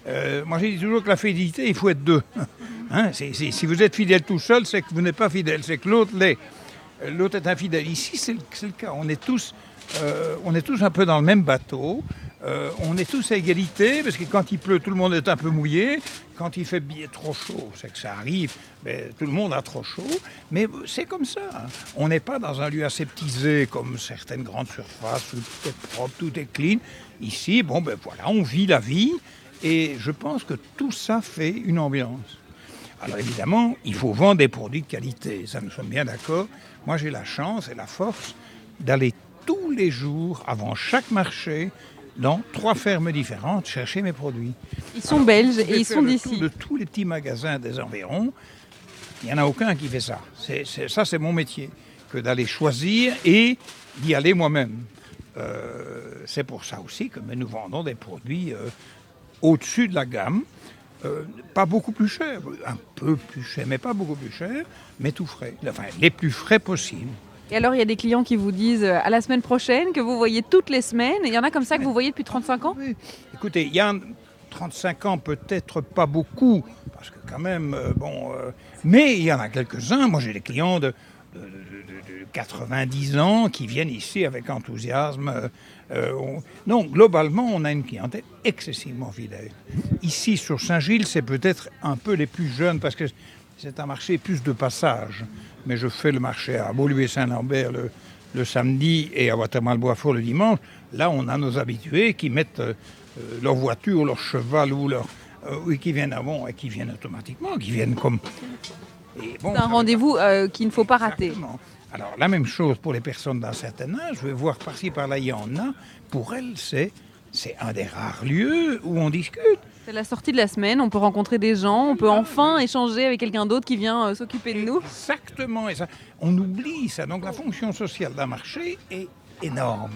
Euh, moi j'ai dit toujours que la fidélité, il faut être deux. Hein, si vous êtes fidèle tout seul, c'est que vous n'êtes pas fidèle, c'est que l'autre l'est. Euh, L'autre est infidèle. Ici, c'est le, cas. On est, tous, euh, on est tous un peu dans le même bateau. Euh, on est tous à égalité, parce que quand il pleut, tout le monde est un peu mouillé. Quand il fait trop chaud, c'est que ça arrive, tout le monde a trop chaud. Mais c'est comme ça. hein. On n'est pas dans un lieu aseptisé comme certaines grandes surfaces où tout est propre, tout est clean. Ici, bon, ben voilà, on vit la vie. Et je pense que tout ça fait une ambiance. Alors évidemment, il faut vendre des produits de qualité, ça nous sommes bien d'accord. Moi j'ai la chance et la force d'aller tous les jours, avant chaque marché, dans trois fermes différentes, chercher mes produits. Ils sont belges et ils sont d'ici. De tous les petits magasins des environs, il n'y en a aucun qui fait ça. Ça c'est mon métier, que d'aller choisir et d'y aller moi-même. Euh, c'est pour ça aussi que nous vendons des produits euh, au-dessus de la gamme. Euh, pas beaucoup plus cher, un peu plus cher, mais pas beaucoup plus cher, mais tout frais. Enfin, les plus frais possibles. Et alors, il y a des clients qui vous disent euh, à la semaine prochaine, que vous voyez toutes les semaines. Et il y en a comme ça que vous voyez depuis 35 ans? Écoutez, il y a un- 35 ans, peut-être pas beaucoup, parce que quand même, euh, bon. euh, mais il y en a quelques-uns. Moi, j'ai des clients de, de- de- de- de 90 ans qui viennent ici avec enthousiasme. Euh, euh, on- Non, globalement, on a une clientèle excessivement fidèle. Ici, sur Saint-Gilles, c'est peut-être un peu les plus jeunes, parce que c'est un marché plus de passage. Mais je fais le marché à Beaulieu-Saint-Lambert le, le samedi et à Watermal-Boisfort le dimanche. Là, on a nos habitués qui mettent euh, euh, leur voiture, leur cheval ou leur. euh, oui, qui viennent avant et qui viennent automatiquement, qui viennent comme. Bon, C'est un rendez-vous euh, qu'il ne faut pas rater. Exactement. Alors, la même chose pour les personnes d'un certain âge. Je vais voir par-ci, par-là, il y en a. Pour elles, c'est, c'est un des rares lieux où on discute. C'est la sortie de la semaine, on peut rencontrer des gens, on peut enfin échanger avec quelqu'un d'autre qui vient euh, s'occuper de nous. Exactement. Et ça, on oublie ça. Donc, la fonction sociale d'un marché est énorme.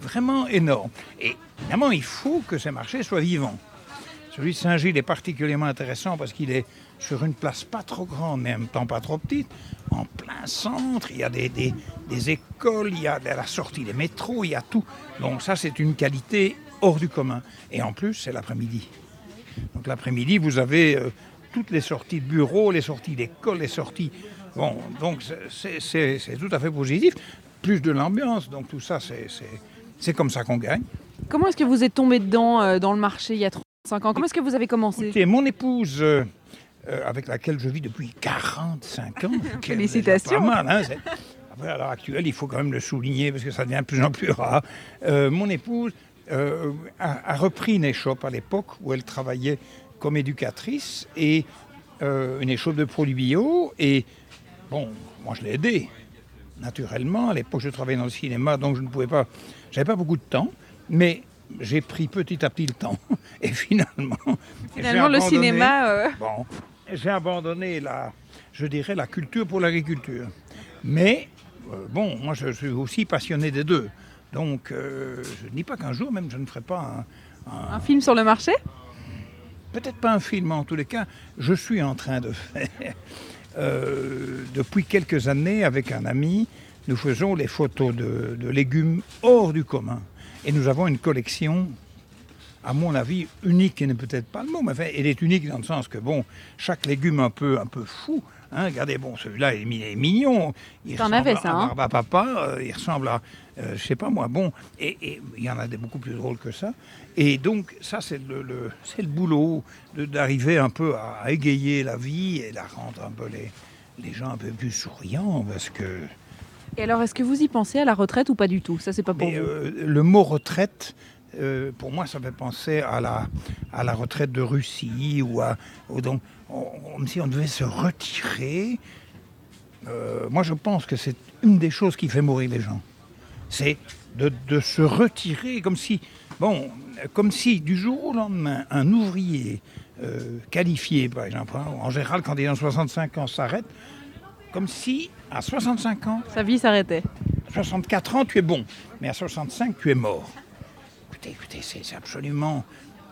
Vraiment énorme. Et évidemment, il faut que ces marchés soient vivants. Celui de Saint-Gilles est particulièrement intéressant parce qu'il est sur une place pas trop grande, mais en même temps pas trop petite, en plein centre. Il y a des, des- des écoles, il y a la sortie des métros, il y a tout. Donc ça, c'est une qualité hors du commun. Et en plus, c'est l'après-midi. Donc l'après-midi, vous avez euh, toutes les sorties de bureaux, les sorties d'école, les sorties... Bon, donc c'est- tout à fait positif. Plus de l'ambiance, donc tout ça, c'est- comme ça qu'on gagne. Comment est-ce que vous êtes tombé dedans euh, dans le marché il y a 35 ans? Comment est-ce que vous avez commencé? Écoutez, mon épouse, euh, euh, avec laquelle je vis depuis 45 ans, Félicitations. Pas mal, hein, Après, à l'heure actuelle, il faut quand même le souligner parce que ça devient de plus en plus rare. Euh, mon épouse euh, a, a repris une échoppe à l'époque où elle travaillait comme éducatrice et une échoppe de produits bio. Et bon, moi je l'ai aidée, naturellement. À l'époque, je travaillais dans le cinéma, donc je ne pouvais pas. J'avais pas beaucoup de temps, mais j'ai pris petit à petit le temps. Et finalement. Finalement, le cinéma, euh, Bon, j'ai abandonné la, je dirais, la culture pour l'agriculture. Mais euh, bon, moi, je suis aussi passionné des deux. Donc, euh, je ne dis pas qu'un jour même je ne ferai pas un, un film sur le marché? Peut-être pas un film, mais en tous les cas, je suis en train de faire, euh, depuis quelques années, avec un ami, nous faisons les photos de, de légumes hors du commun. Et nous avons une collection, à mon avis, unique, et n'est peut-être pas le mot, mais enfin, elle est unique dans le sens que, bon, chaque légume un peu, un peu fou, Hein, regardez, bon, celui-là, il est mignon. Il T'en ressemble ça, à hein Barbe à Papa, euh, il ressemble à, euh, je sais pas moi, bon, et et il y en a des beaucoup plus drôles que ça. Et donc, ça, c'est le, le- c'est le boulot de- d'arriver un peu à, à égayer la vie et la rendre un peu les, les gens un peu plus souriants, parce que Et alors, est-ce que vous y pensez à la retraite ou pas du tout? Ça, c'est pas pour mais, vous. euh, le mot retraite, euh, pour moi, ça fait penser à la, à la retraite de Russie ou à. ou donc, on, comme si on devait se retirer. Euh, moi, je pense que c'est une des choses qui fait mourir les gens. C'est de, de se retirer comme si. Bon, comme si du jour au lendemain, un ouvrier euh, qualifié, par exemple, hein, en général, quand il a 65 ans, s'arrête, comme si à 65 ans, Sa vie s'arrêtait. 64 ans, tu es bon, mais à 65, tu es mort. Écoutez, c'est absolument...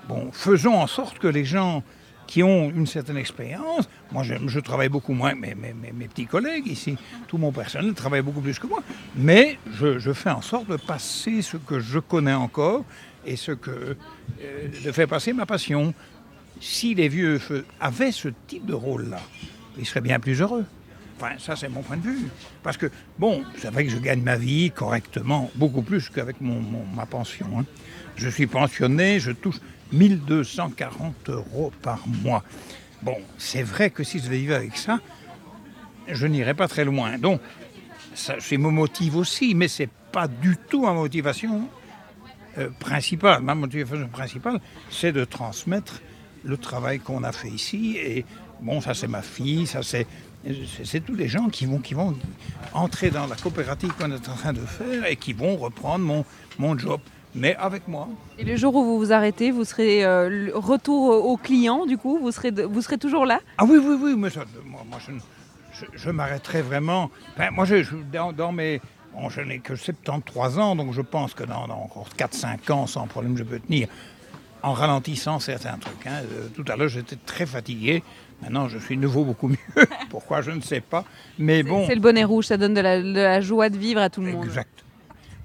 Bon, faisons en sorte que les gens qui ont une certaine expérience, moi je, travaille beaucoup moins que mes, mes- mes- petits collègues ici, tout mon personnel travaille beaucoup plus que moi, mais je, fais en sorte de passer ce que je connais encore et ce que... euh, de faire passer ma passion. Si les vieux avaient ce type de rôle-là, ils seraient bien plus heureux. Ça, c'est mon point de vue. Parce que, bon, c'est vrai que je gagne ma vie correctement, beaucoup plus qu'avec mon, mon- ma pension. hein. Je suis pensionné, je touche 1240 euros par mois. Bon, c'est vrai que si je vivre avec ça, je n'irais pas très loin. Donc, ça, ça me motive aussi, mais c'est pas du tout ma motivation euh, principale. Ma motivation principale, c'est de transmettre le travail qu'on a fait ici. Et bon, ça c'est ma fille, ça c'est c'est- tous les gens qui vont, qui vont entrer dans la coopérative qu'on est en train de faire et qui vont reprendre mon, mon job, mais avec moi. Et le jour où vous vous arrêtez, vous serez euh, le retour au client, du coup vous serez, vous serez toujours là? Ah oui, oui, oui, mais ça, moi, moi, je, je, je m'arrêterai vraiment. Enfin, moi, je, dans, dans mes. bon, je n'ai que 73 ans, donc je pense que dans, dans encore 4-5 ans, sans problème, je peux tenir. En ralentissant certains trucs. hein. Euh, tout à l'heure, j'étais très fatigué. Maintenant, je suis nouveau beaucoup mieux. Pourquoi, je ne sais pas. Mais bon. C'est le bonnet rouge, ça donne de la, de la joie de vivre à tout le monde. Exact.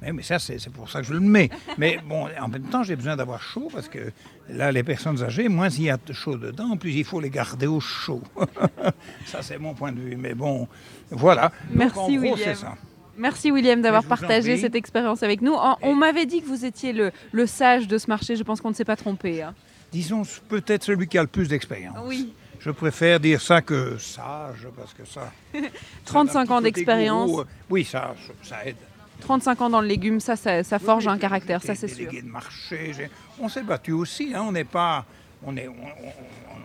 Mais, mais ça, c'est pour ça que je le mets. Mais bon, en même temps, j'ai besoin d'avoir chaud parce que là, les personnes âgées, moins il y a de chaud dedans, plus il faut les garder au chaud. ça, c'est mon point de vue. Mais bon, voilà. Donc, Merci, en gros, William. ça. Merci William d'avoir partagé cette expérience avec nous. En- on m'avait dit que vous étiez le, le sage de ce marché, je pense qu'on ne s'est pas trompé. hein. Disons peut-être celui qui a le plus d'expérience. Oui. Je préfère dire ça que sage, parce que ça. 35 ans ça d'expérience. Oui, ça, ça aide. 35 ans dans le légume, ça, ça, ça forge un caractère, ça c'est sûr. de marché. On s'est battu aussi. hein, on n'est pas. On, est, on, on-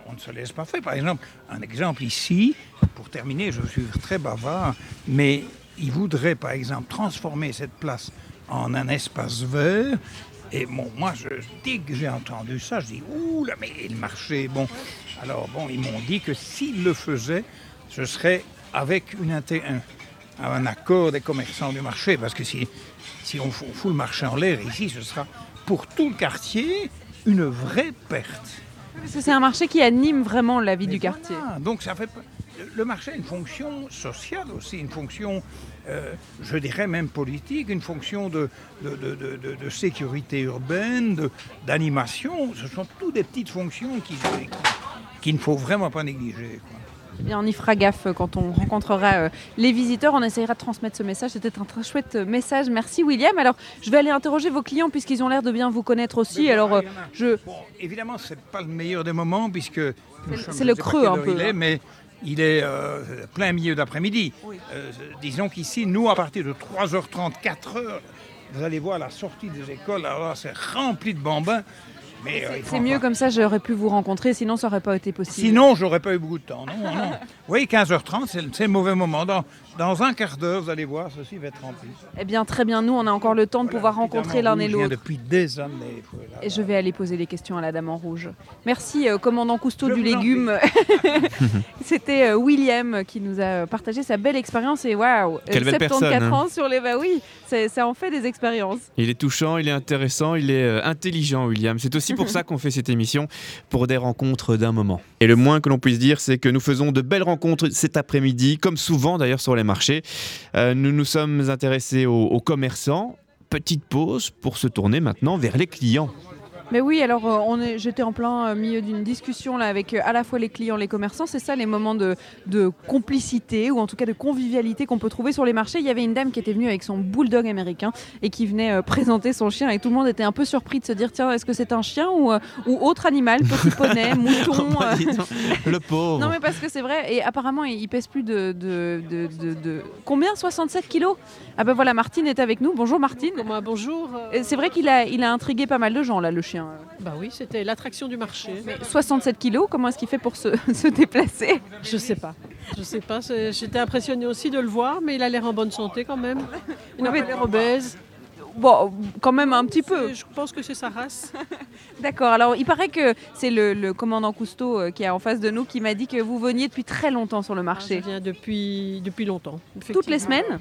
on ne se laisse pas faire. Par exemple, un exemple ici, pour terminer, je suis très bavard, mais il voudrait, par exemple, transformer cette place en un espace vert. Et bon, moi, je, dès que j'ai entendu ça, je dis Ouh là, mais le marché, bon. Alors, bon, ils m'ont dit que s'ils le faisaient, ce serait avec une un, un accord des commerçants du marché. Parce que si, si on fout, le marché en l'air ici, ce sera pour tout le quartier une vraie perte. Parce que c'est un marché qui anime vraiment la vie Mais du quartier. donc ça fait le- marché a une fonction sociale aussi, une fonction, euh, je dirais même politique, une fonction de, de, de- de- de- de sécurité urbaine, d'animation. Ce sont toutes des petites fonctions qui, qui- qu'il ne faut vraiment pas négliger. quoi. Eh bien, on y fera gaffe quand on rencontrera euh, les visiteurs. On essayera de transmettre ce message. C'était un très chouette message. Merci William. Alors, je vais aller interroger vos clients puisqu'ils ont l'air de bien vous connaître aussi. Alors, euh, je... Bon, évidemment, ce n'est pas le meilleur des moments puisque C'est- le creux un peu, hein. mais il est euh, plein milieu d'après-midi. Euh, disons qu'ici, nous, à partir de 3h30, 4h, vous allez voir la sortie des écoles, alors c'est rempli de bambins. Mais, euh, C'est mieux encore- comme ça, j'aurais pu vous rencontrer, sinon ça n'aurait pas été possible. Sinon, j'aurais pas eu beaucoup de temps. Non, non. Oui, 15h30, c'est le, c'est le mauvais moment. Dans, dans un quart d'heure, vous allez voir, ceci va être rempli. Eh bien, très bien, nous, on a encore le temps de pouvoir rencontrer l'un et l'autre. depuis des années. voilà. Et je vais aller poser des questions à la dame en rouge. Merci, euh, commandant Cousteau Je du légume. C'était euh, William qui nous a partagé sa belle expérience. Et waouh, euh, Quelle belle 74 personne, hein. ans sur les... Bah oui, ça en fait des expériences. Il est touchant, il est intéressant, il est euh, intelligent, William. C'est aussi pour ça qu'on fait cette émission, pour des rencontres d'un moment. Et le moins que l'on puisse dire, c'est que nous faisons de belles rencontres cet après-midi, comme souvent d'ailleurs sur les marchés. Euh, nous nous sommes intéressés aux, aux commerçants. Petite pause pour se tourner maintenant vers les clients. Mais oui, alors euh, on est, j'étais en plein euh, milieu d'une discussion là avec euh, à la fois les clients, les commerçants. C'est ça les moments de, de complicité ou en tout cas de convivialité qu'on peut trouver sur les marchés. Il y avait une dame qui était venue avec son bulldog américain et qui venait euh, présenter son chien et tout le monde était un peu surpris de se dire tiens est-ce que c'est un chien ou, euh, ou autre animal, petit poney, mouton. Oh, bah, euh. le pauvre. Non mais parce que c'est vrai et apparemment il pèse plus de, de, de, de- de- combien? 67 kilos? Ah ben voilà Martine est avec nous. Bonjour Martine. Moi, bonjour. euh, C'est vrai qu'il a, il a intrigué pas mal de gens là le chien. Bah oui, c'était l'attraction du marché. 67 kilos, comment est-ce qu'il fait pour se, se déplacer? Je sais pas. Je sais pas. J'étais impressionnée aussi de le voir, mais il a l'air en bonne santé quand même. Il n'a pas mais- l'air obèse. Bon, quand même un petit peu. Je pense que c'est sa race. D'accord, alors il paraît que c'est le, le commandant Cousteau euh, qui est en face de nous qui m'a dit que vous veniez depuis très longtemps sur le Je marché. viens depuis, depuis longtemps. Toutes les semaines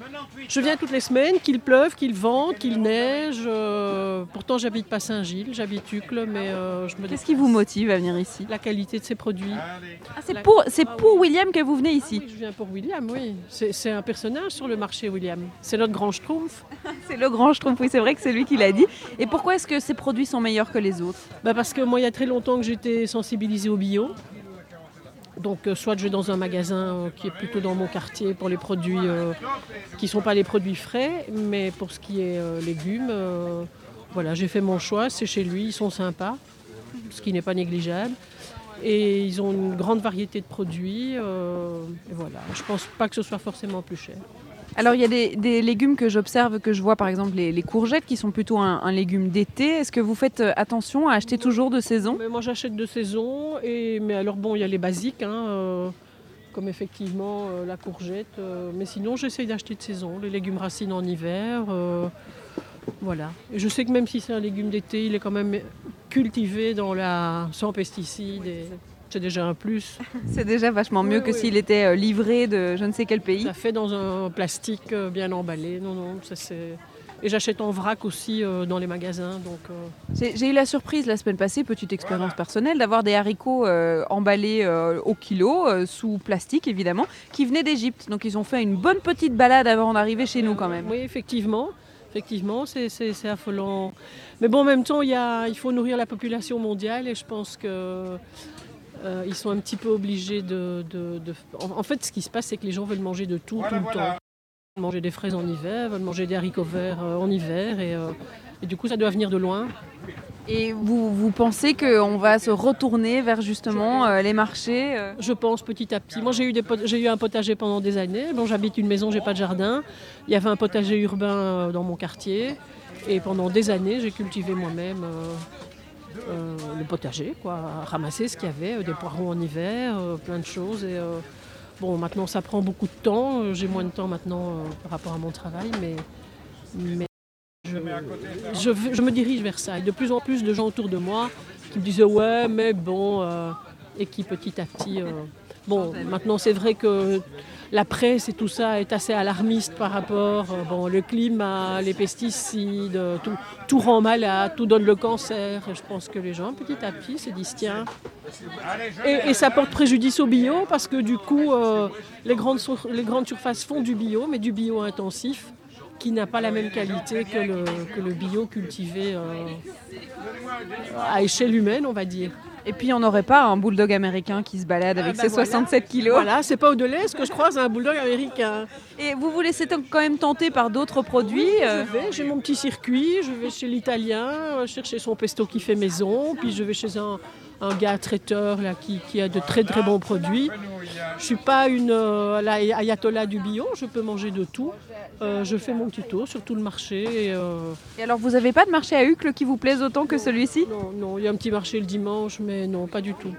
Je viens toutes les semaines, qu'il pleuve, qu'il vente, qu'il neige. euh, pourtant, j'habite pas Saint-Gilles, j'habite Uccle, mais euh, je me Qu'est-ce qui vous motive à venir ici La qualité de ses produits. Ah, c'est pour, c'est pour William que vous venez ici Oui, je viens pour William, oui. C'est c'est un personnage sur le marché, William. C'est notre grand schtroumpf. C'est le grand schtroumpf, oui c'est vrai que c'est lui qui l'a dit. Et pourquoi est-ce que ces produits sont meilleurs que les autres? Bah parce que moi, il y a très longtemps que j'étais sensibilisée au bio. Donc, euh, soit je vais dans un magasin euh, qui est plutôt dans mon quartier pour les produits euh, qui ne sont pas les produits frais, mais pour ce qui est légumes, voilà, j'ai fait mon choix, c'est chez lui, ils sont sympas, ce qui n'est pas négligeable. Et ils ont une grande variété de produits. et voilà, je pense pas que ce soit forcément plus cher. Alors il y a des, des légumes que j'observe, que je vois par exemple les, les courgettes qui sont plutôt un, un légume d'été. Est-ce que vous faites euh, attention à acheter toujours de saison? Mais moi j'achète de saison, et, mais alors bon, il y a les basiques, hein, euh, comme effectivement euh, la courgette, euh, mais sinon j'essaye d'acheter de saison, les légumes racines en hiver, euh, voilà. Et je sais que même si c'est un légume d'été, il est quand même cultivé dans la, sans pesticides, et c'est déjà un plus. C'est déjà vachement mieux Oui, que oui. s'il était euh, livré de je ne sais quel pays. Ça fait dans un plastique euh, bien emballé, non, non, ça c'est... Et j'achète en vrac aussi euh, dans les magasins, donc... euh, J'ai eu la surprise la semaine passée, petite expérience personnelle, d'avoir des haricots euh, emballés au kilo, sous plastique évidemment, qui venaient d'Égypte. Donc ils ont fait une bonne petite balade avant d'arriver chez nous quand même. Oui, effectivement. Effectivement, c'est- affolant. Mais bon, en même temps, il, y a, il faut nourrir la population mondiale et je pense que euh, ils sont un petit peu obligés de... de- de- En, fait, ce qui se passe, c'est que les gens veulent manger de tout, tout le temps. Ils veulent manger des fraises en hiver, veulent manger des haricots verts euh, en hiver et, euh, et du coup, ça doit venir de loin. Et vous, vous pensez qu'on va se retourner vers justement euh, les marchés euh? Je pense petit à petit. Moi, j'ai eu, des pot- j'ai eu un potager pendant des années. Bon, j'habite une maison, j'ai pas de jardin. Il y avait un potager urbain euh, dans mon quartier. Et pendant des années, j'ai cultivé moi-même euh, le potager, quoi. Ramasser ce qu'il y avait, euh, des poireaux en hiver, euh, plein de choses. Et, bon, maintenant, ça prend beaucoup de temps. J'ai moins de temps maintenant par rapport à mon travail, mais, mais je, je, je me dirige vers ça. Et de plus en plus de gens autour de moi qui me disaient ouais, mais bon, et qui petit à petit. Bon, maintenant c'est vrai que la presse et tout ça est assez alarmiste par rapport. euh, bon, le climat, les pesticides, euh, tout, rend malade, tout donne le cancer. Et je pense que les gens petit à petit se disent tiens. Et, ça porte préjudice au bio parce que du coup, euh, les, grandes, les grandes surfaces font du bio, mais du bio intensif qui n'a pas la même qualité que le, bio cultivé à échelle humaine, on va dire. Et puis on n'aurait pas un bulldog américain qui se balade avec Ah ses bah voilà. 67 kilos. Voilà, c'est pas au delà ce que je croise un bulldog américain. Et vous vous laissez quand même tenter par d'autres produits euh, Je vais, j'ai mon petit circuit, je vais chez l'italien, euh, chercher son pesto qui fait maison, puis je vais chez un, un gars traiteur là, qui, qui a de très très bons produits. Je suis pas une euh, la ayatollah du bio, je peux manger de tout. Euh, je fais mon petit tour sur tout le marché. Et, euh, Et alors vous n'avez pas de marché à Uccle qui vous plaise autant que celui-ci? Non, non, il y a un petit marché le dimanche, mais non, pas du tout.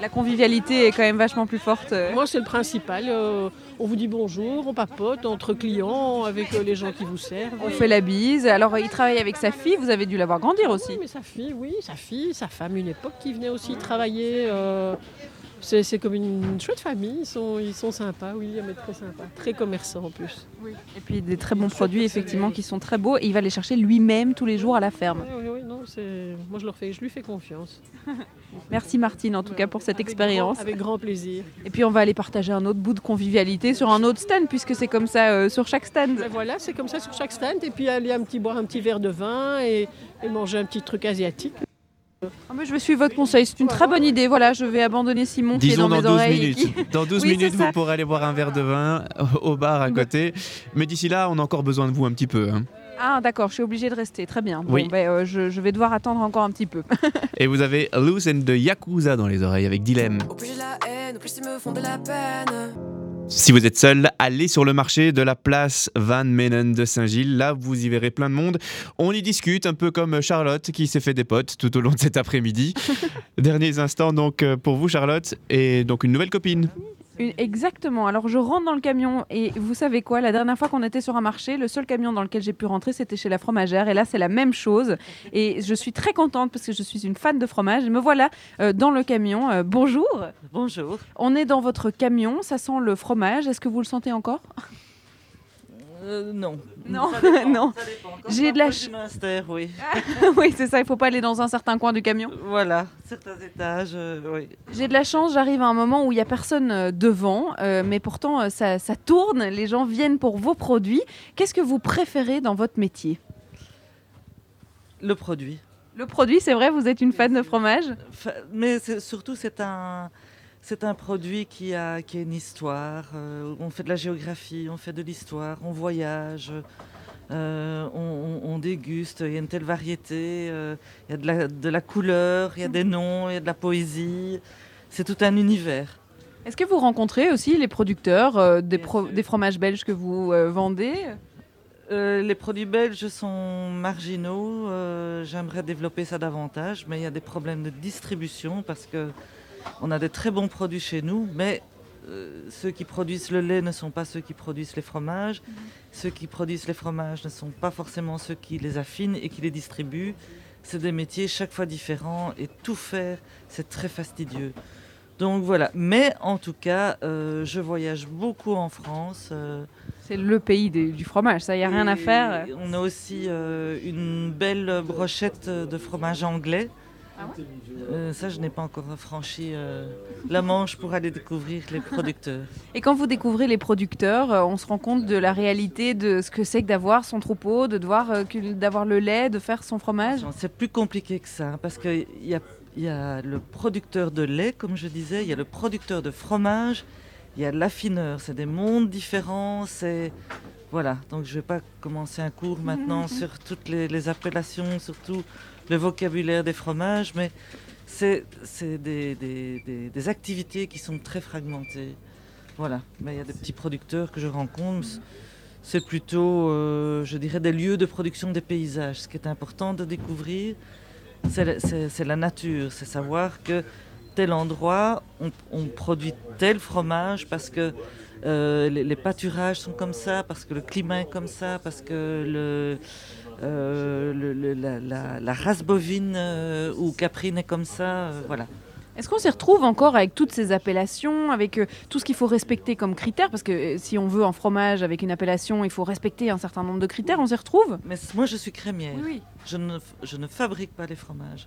La convivialité est quand même vachement plus forte. euh. Moi, c'est le principal. euh, on vous dit bonjour, on papote entre clients, avec euh, les gens qui vous servent. On fait la bise. Alors il travaille avec sa fille, vous avez dû la voir grandir aussi. Oui, mais sa fille, oui, sa fille, sa femme, une époque qui venait aussi travailler. euh, c'est comme une chouette famille, ils sont, ils sont sympas, oui, mais très sympas, très commerçants en plus. Et puis des très bons produits effectivement qui sont très beaux. Et il va les chercher lui-même tous les jours à la ferme. Oui, oui, oui, non, c'est- moi je, leur fais, je lui fais confiance. Merci Martine en tout cas pour cette Avec expérience. grand- Avec grand plaisir. Et puis on va aller partager un autre bout de convivialité sur un autre stand puisque c'est comme ça euh, sur chaque stand. Ben voilà, c'est comme ça sur chaque stand, et puis aller un petit, boire un petit verre de vin et, et manger un petit truc asiatique. Ah, mais je vais suivre votre conseil, c'est une très bonne idée. Voilà, je vais abandonner Simon qui est Disons dans, dans mes 12 oreilles. et minutes. qui- Dans 12 Oui, c'est minutes, ça. vous pourrez aller boire un verre de vin au bar à côté. Mais d'ici là, on a encore besoin de vous un petit peu. hein. Ah d'accord, je suis obligée de rester. Très bien. Bon, Oui. ben, euh, je, je vais devoir attendre encore un petit peu. Et vous avez Loose and de Yakuza dans les oreilles avec Dilemme. Au plus j'ai de la haine, au plus ils me font de la peine. Si vous êtes seul, allez sur le marché de la place Van Menen de Saint-Gilles. Là, vous y verrez plein de monde. On y discute, un peu comme Charlotte qui s'est fait des potes tout au long de cet après-midi. Derniers instants donc euh, pour vous, Charlotte, et donc une nouvelle copine. Une- Exactement. Alors je rentre dans le camion et vous savez quoi? La dernière fois qu'on était sur un marché, le seul camion dans lequel j'ai pu rentrer, c'était chez la fromagère. Et là, c'est la même chose. Et je suis très contente parce que je suis une fan de fromage. Et me voilà euh, dans le camion. Euh, bonjour. Bonjour. On est dans votre camion. Ça sent le fromage. Est-ce que vous le sentez encore? Euh, non. Non, dépend, non. ça dépend. Quand J'ai de la approche ch- du Munster, oui. oui, c'est ça. Il faut pas aller dans un certain coin du camion. Voilà, certains étages, euh, oui. J'ai de la chance, j'arrive à un moment où il n'y a personne euh, devant, euh, mais pourtant ça, ça tourne, les gens viennent pour vos produits. Qu'est-ce que vous préférez dans votre métier? Le produit. Le produit, c'est vrai, vous êtes une fan de fromage? Mais surtout, c'est un, c'est un produit qui a, qui a une histoire. euh, on fait de la géographie, on fait de l'histoire, on voyage, euh, on, on- on déguste. Il y a une telle variété, euh, il y a de la, de la couleur, il y a des noms, il y a de la poésie. C'est tout un univers. Est-ce que vous rencontrez aussi les producteurs des, pro- des fromages belges que vous vendez? Euh, les produits belges sont marginaux. euh, J'aimerais développer ça davantage, mais il y a des problèmes de distribution parce que on a des très bons produits chez nous, mais euh, ceux qui produisent le lait ne sont pas ceux qui produisent les fromages. Ceux qui produisent les fromages ne sont pas forcément ceux qui les affinent et qui les distribuent. C'est des métiers chaque fois différents et tout faire, c'est très fastidieux. Donc voilà. Mais en tout cas, euh, je voyage beaucoup en France. euh, C'est le pays des- du fromage, ça, il n'y a rien à faire. On a aussi une belle brochette de fromage anglais. Euh, ça, je n'ai pas encore franchi euh, la Manche pour aller découvrir les producteurs. Et quand vous découvrez les producteurs, euh, on se rend compte de la réalité de ce que c'est que d'avoir son troupeau, de devoir d'avoir le lait, de faire son fromage? C'est plus compliqué que ça, hein, parce qu'il y a, y a le producteur de lait, comme je disais, il y a le producteur de fromage, il y a l'affineur. C'est des mondes différents. C'est voilà. Donc je ne vais pas commencer un cours maintenant sur toutes les, les appellations, surtout le vocabulaire des fromages, mais c'est des, des- des- des activités qui sont très fragmentées. Voilà. Mais il y a des petits producteurs que je rencontre. C'est plutôt, euh, je dirais, des lieux de production des paysages. Ce qui est important de découvrir, c'est la- c'est c'est la nature. C'est savoir que tel endroit, on, on produit tel fromage parce que euh, les, les pâturages sont comme ça, parce que le climat est comme ça, parce que le, euh, le- le- la, la- la race bovine euh, ou caprine est comme ça. euh, voilà. Est-ce qu'on s'y retrouve encore avec toutes ces appellations, avec tout ce qu'il faut respecter comme critères? Parce que si on veut un fromage avec une appellation, il faut respecter un certain nombre de critères, on s'y retrouve? Mais moi, je suis crémière. Oui, oui. Je, ne, je ne fabrique pas les fromages.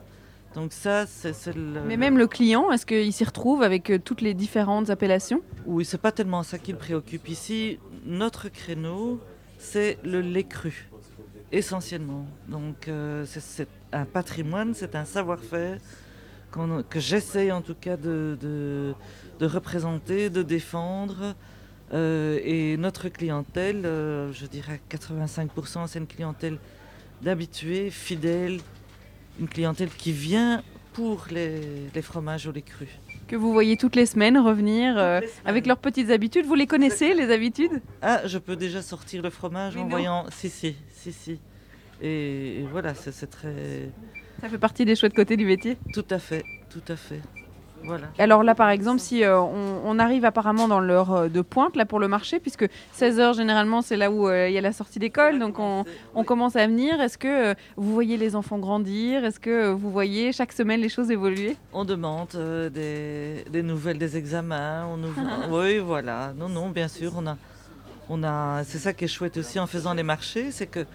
Donc ça, c'est le... Mais même le client, est-ce qu'il s'y retrouve avec toutes les différentes appellations? Oui, c'est pas tellement ça qui le préoccupe ici. Notre créneau, c'est le lait cru, essentiellement. Donc euh, c'est- un patrimoine, c'est un savoir-faire que j'essaye en tout cas de, représenter, de défendre. Euh, et notre clientèle, euh, je dirais 85%, c'est une clientèle d'habitués, fidèles, une clientèle qui vient pour les, les fromages au lait cru. Que vous voyez toutes les semaines revenir euh, avec leurs petites habitudes. Vous les connaissez, les habitudes? Ah, je peux déjà sortir le fromage Mais en non. voyant. Si, si, si, si. Et, et voilà, c'est c'est très. Ça fait partie des chouettes côtés du métier? Tout à fait, tout à fait. Voilà. Alors là, par exemple, si euh, on, on arrive apparemment dans l'heure euh, de pointe là pour le marché, puisque 16h généralement c'est là où euh, il y a la sortie d'école, donc on, on commence à venir. Est-ce que euh, vous voyez les enfants grandir? Est-ce que vous voyez chaque semaine les choses évoluer? On demande des, des nouvelles des examens. On nous... oui, voilà. Non, non, bien sûr, on a. On a... C'est ça qui est chouette aussi en faisant les marchés, c'est que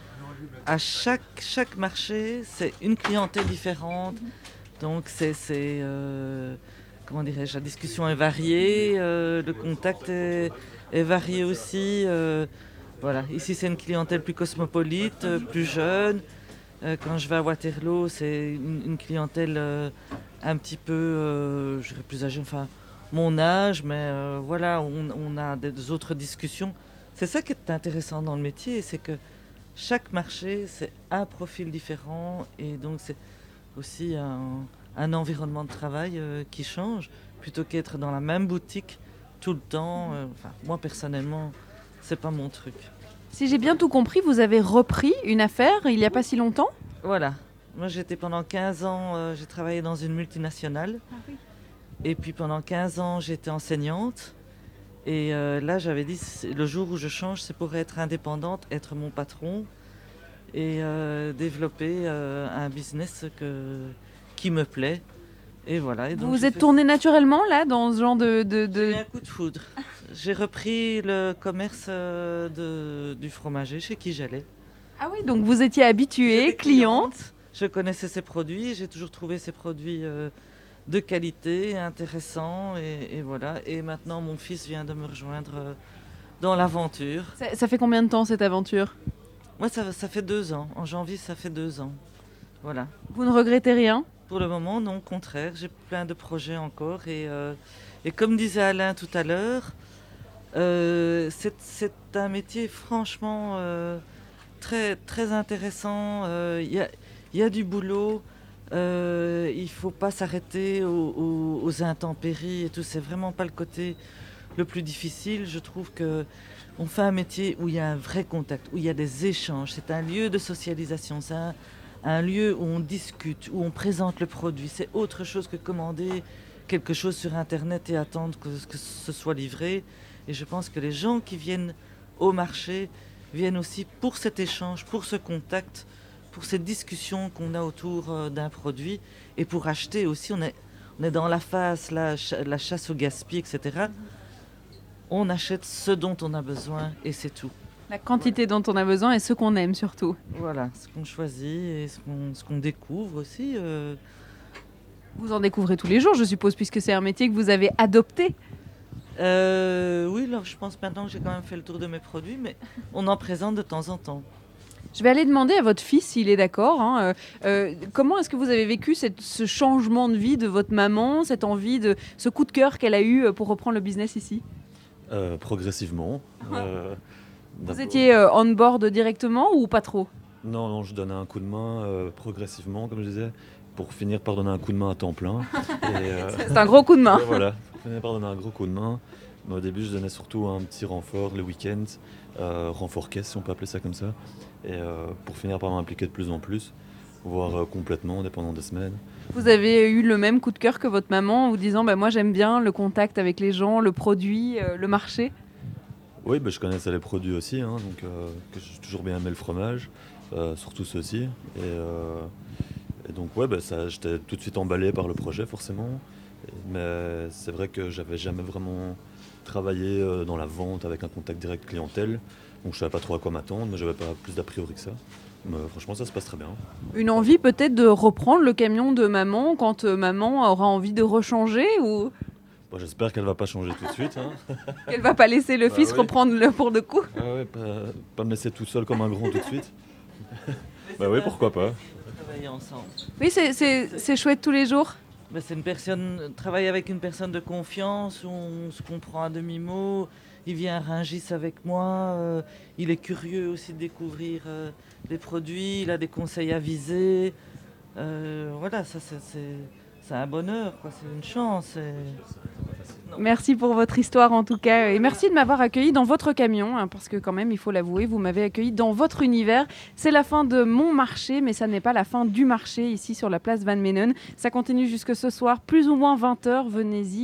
à chaque, chaque marché, c'est une clientèle différente. Donc c'est, c'est, comment dirais-je, la discussion est variée, euh, le contact est, varié aussi. euh, voilà, ici c'est une clientèle plus cosmopolite, euh, plus jeune. Quand je vais à Waterloo, c'est une, clientèle un petit peu, je dirais plus âgée, enfin mon âge, mais voilà, on, on a des autres discussions. C'est ça qui est intéressant dans le métier, c'est que chaque marché, c'est un profil différent et donc c'est aussi un, un environnement de travail euh, qui change plutôt qu'être dans la même boutique tout le temps. euh, enfin, moi personnellement, c'est pas mon truc. Si j'ai bien tout compris, vous avez repris une affaire il n'y a pas si longtemps? Voilà. Moi, j'étais pendant 15 ans, euh, j'ai travaillé dans une multinationale. Et puis pendant 15 ans, j'étais enseignante. Et euh, là, j'avais dit, le jour où je change, c'est pour être indépendante, être mon patron et euh, développer un business que, qui me plaît. Et voilà. Et Vous donc, vous êtes fait- tourné naturellement là dans ce genre de... de, de- J'ai un coup de foudre. J'ai repris le commerce euh, de, du fromager chez qui j'allais. Ah oui, donc vous étiez habituée, cliente. Je connaissais ses produits, j'ai toujours trouvé ses produits euh, de qualité, intéressants, et, et voilà. Et maintenant, mon fils vient de me rejoindre euh, dans l'aventure. Ça, ça fait combien de temps cette aventure? Moi, ça, ça fait deux ans. En janvier, ça fait deux ans. Voilà. Vous ne regrettez rien? Pour le moment, non, au contraire. J'ai plein de projets encore. Et, euh, comme disait Alain tout à l'heure, euh, c'est un métier franchement euh, très, très intéressant. Il y, a, du boulot. Il ne faut pas s'arrêter aux intempéries et tout. C'est vraiment pas le côté le plus difficile. Je trouve que on fait un métier où il y a un vrai contact, où il y a des échanges. C'est un lieu de socialisation. C'est un, lieu où on discute, où on présente le produit. C'est autre chose que commander quelque chose sur Internet et attendre que, ce soit livré. Et je pense que les gens qui viennent au marché viennent aussi pour cet échange, pour ce contact, pour cette discussion qu'on a autour euh, d'un produit et pour acheter aussi. On est, dans la phase, la, la chasse au gaspillage, etc. On achète ce dont on a besoin et c'est tout. La quantité dont on a besoin et ce qu'on aime surtout. Voilà, ce qu'on choisit et ce qu'on ce qu'on découvre aussi. euh, Vous en découvrez tous les jours, je suppose, puisque c'est un métier que vous avez adopté. Euh, oui, alors je pense maintenant que j'ai quand même fait le tour de mes produits, mais on en présente de temps en temps. Je vais aller demander à votre fils s'il est d'accord. hein, euh, euh, comment est-ce que vous avez vécu cette- ce changement de vie de votre maman, cette envie de ce coup de cœur qu'elle a eu pour reprendre le business ici? Euh, progressivement. Vous étiez euh, on board directement ou pas trop? Non, non, je donnais un coup de main euh, progressivement, comme je disais, pour finir par donner un coup de main à temps plein. Euh, C'est un gros coup de main. voilà, pour finir par donner un gros coup de main. Mais au début, je donnais surtout un petit renfort le week-end, euh, renfort caisse, si on peut appeler ça comme ça. Et pour finir par m'impliquer de plus en plus, voire complètement, dépendant des semaines. Vous avez eu le même coup de cœur que votre maman en vous disant bah, Moi j'aime bien le contact avec les gens, le produit, le marché? Oui, bah, je connaissais les produits aussi, hein, donc euh, j'ai toujours bien aimé le fromage, euh, surtout ceux-ci. Et, euh, et donc ouais, bah, j'étais tout de suite emballé par le projet forcément. Mais c'est vrai que j'avais jamais vraiment travaillé dans la vente avec un contact direct clientèle, donc je savais pas trop à quoi m'attendre, mais j'avais pas plus d'a priori que ça. Mais franchement, ça se passe très bien. Une envie peut-être de reprendre le camion de maman quand maman aura envie de rechanger ou Bon, J'espère qu'elle va pas changer tout de suite. Hein. qu'elle va pas laisser le Bah fils oui. reprendre le pour le coup Ah ouais, pas, pas me laisser tout seul comme un grand tout de suite. bah oui, pourquoi pas. Travailler ensemble. Oui, c'est- c'est c'est chouette tous les jours. Ben, c'est une personne, travailler avec une personne de confiance, où on se comprend à demi-mot. Il vient à Rungis avec moi. euh, il est curieux aussi de découvrir euh, des produits. Il a des conseils avisés. Euh, voilà, ça c'est- c'est c'est un bonheur, quoi. C'est une chance. et- Merci pour votre histoire en tout cas et merci de m'avoir accueilli dans votre camion hein, parce que quand même il faut l'avouer vous m'avez accueilli dans votre univers. C'est la fin de mon marché mais ça n'est pas la fin du marché ici sur la place Van Menen. Ça continue jusque ce soir plus ou moins 20h venez-y.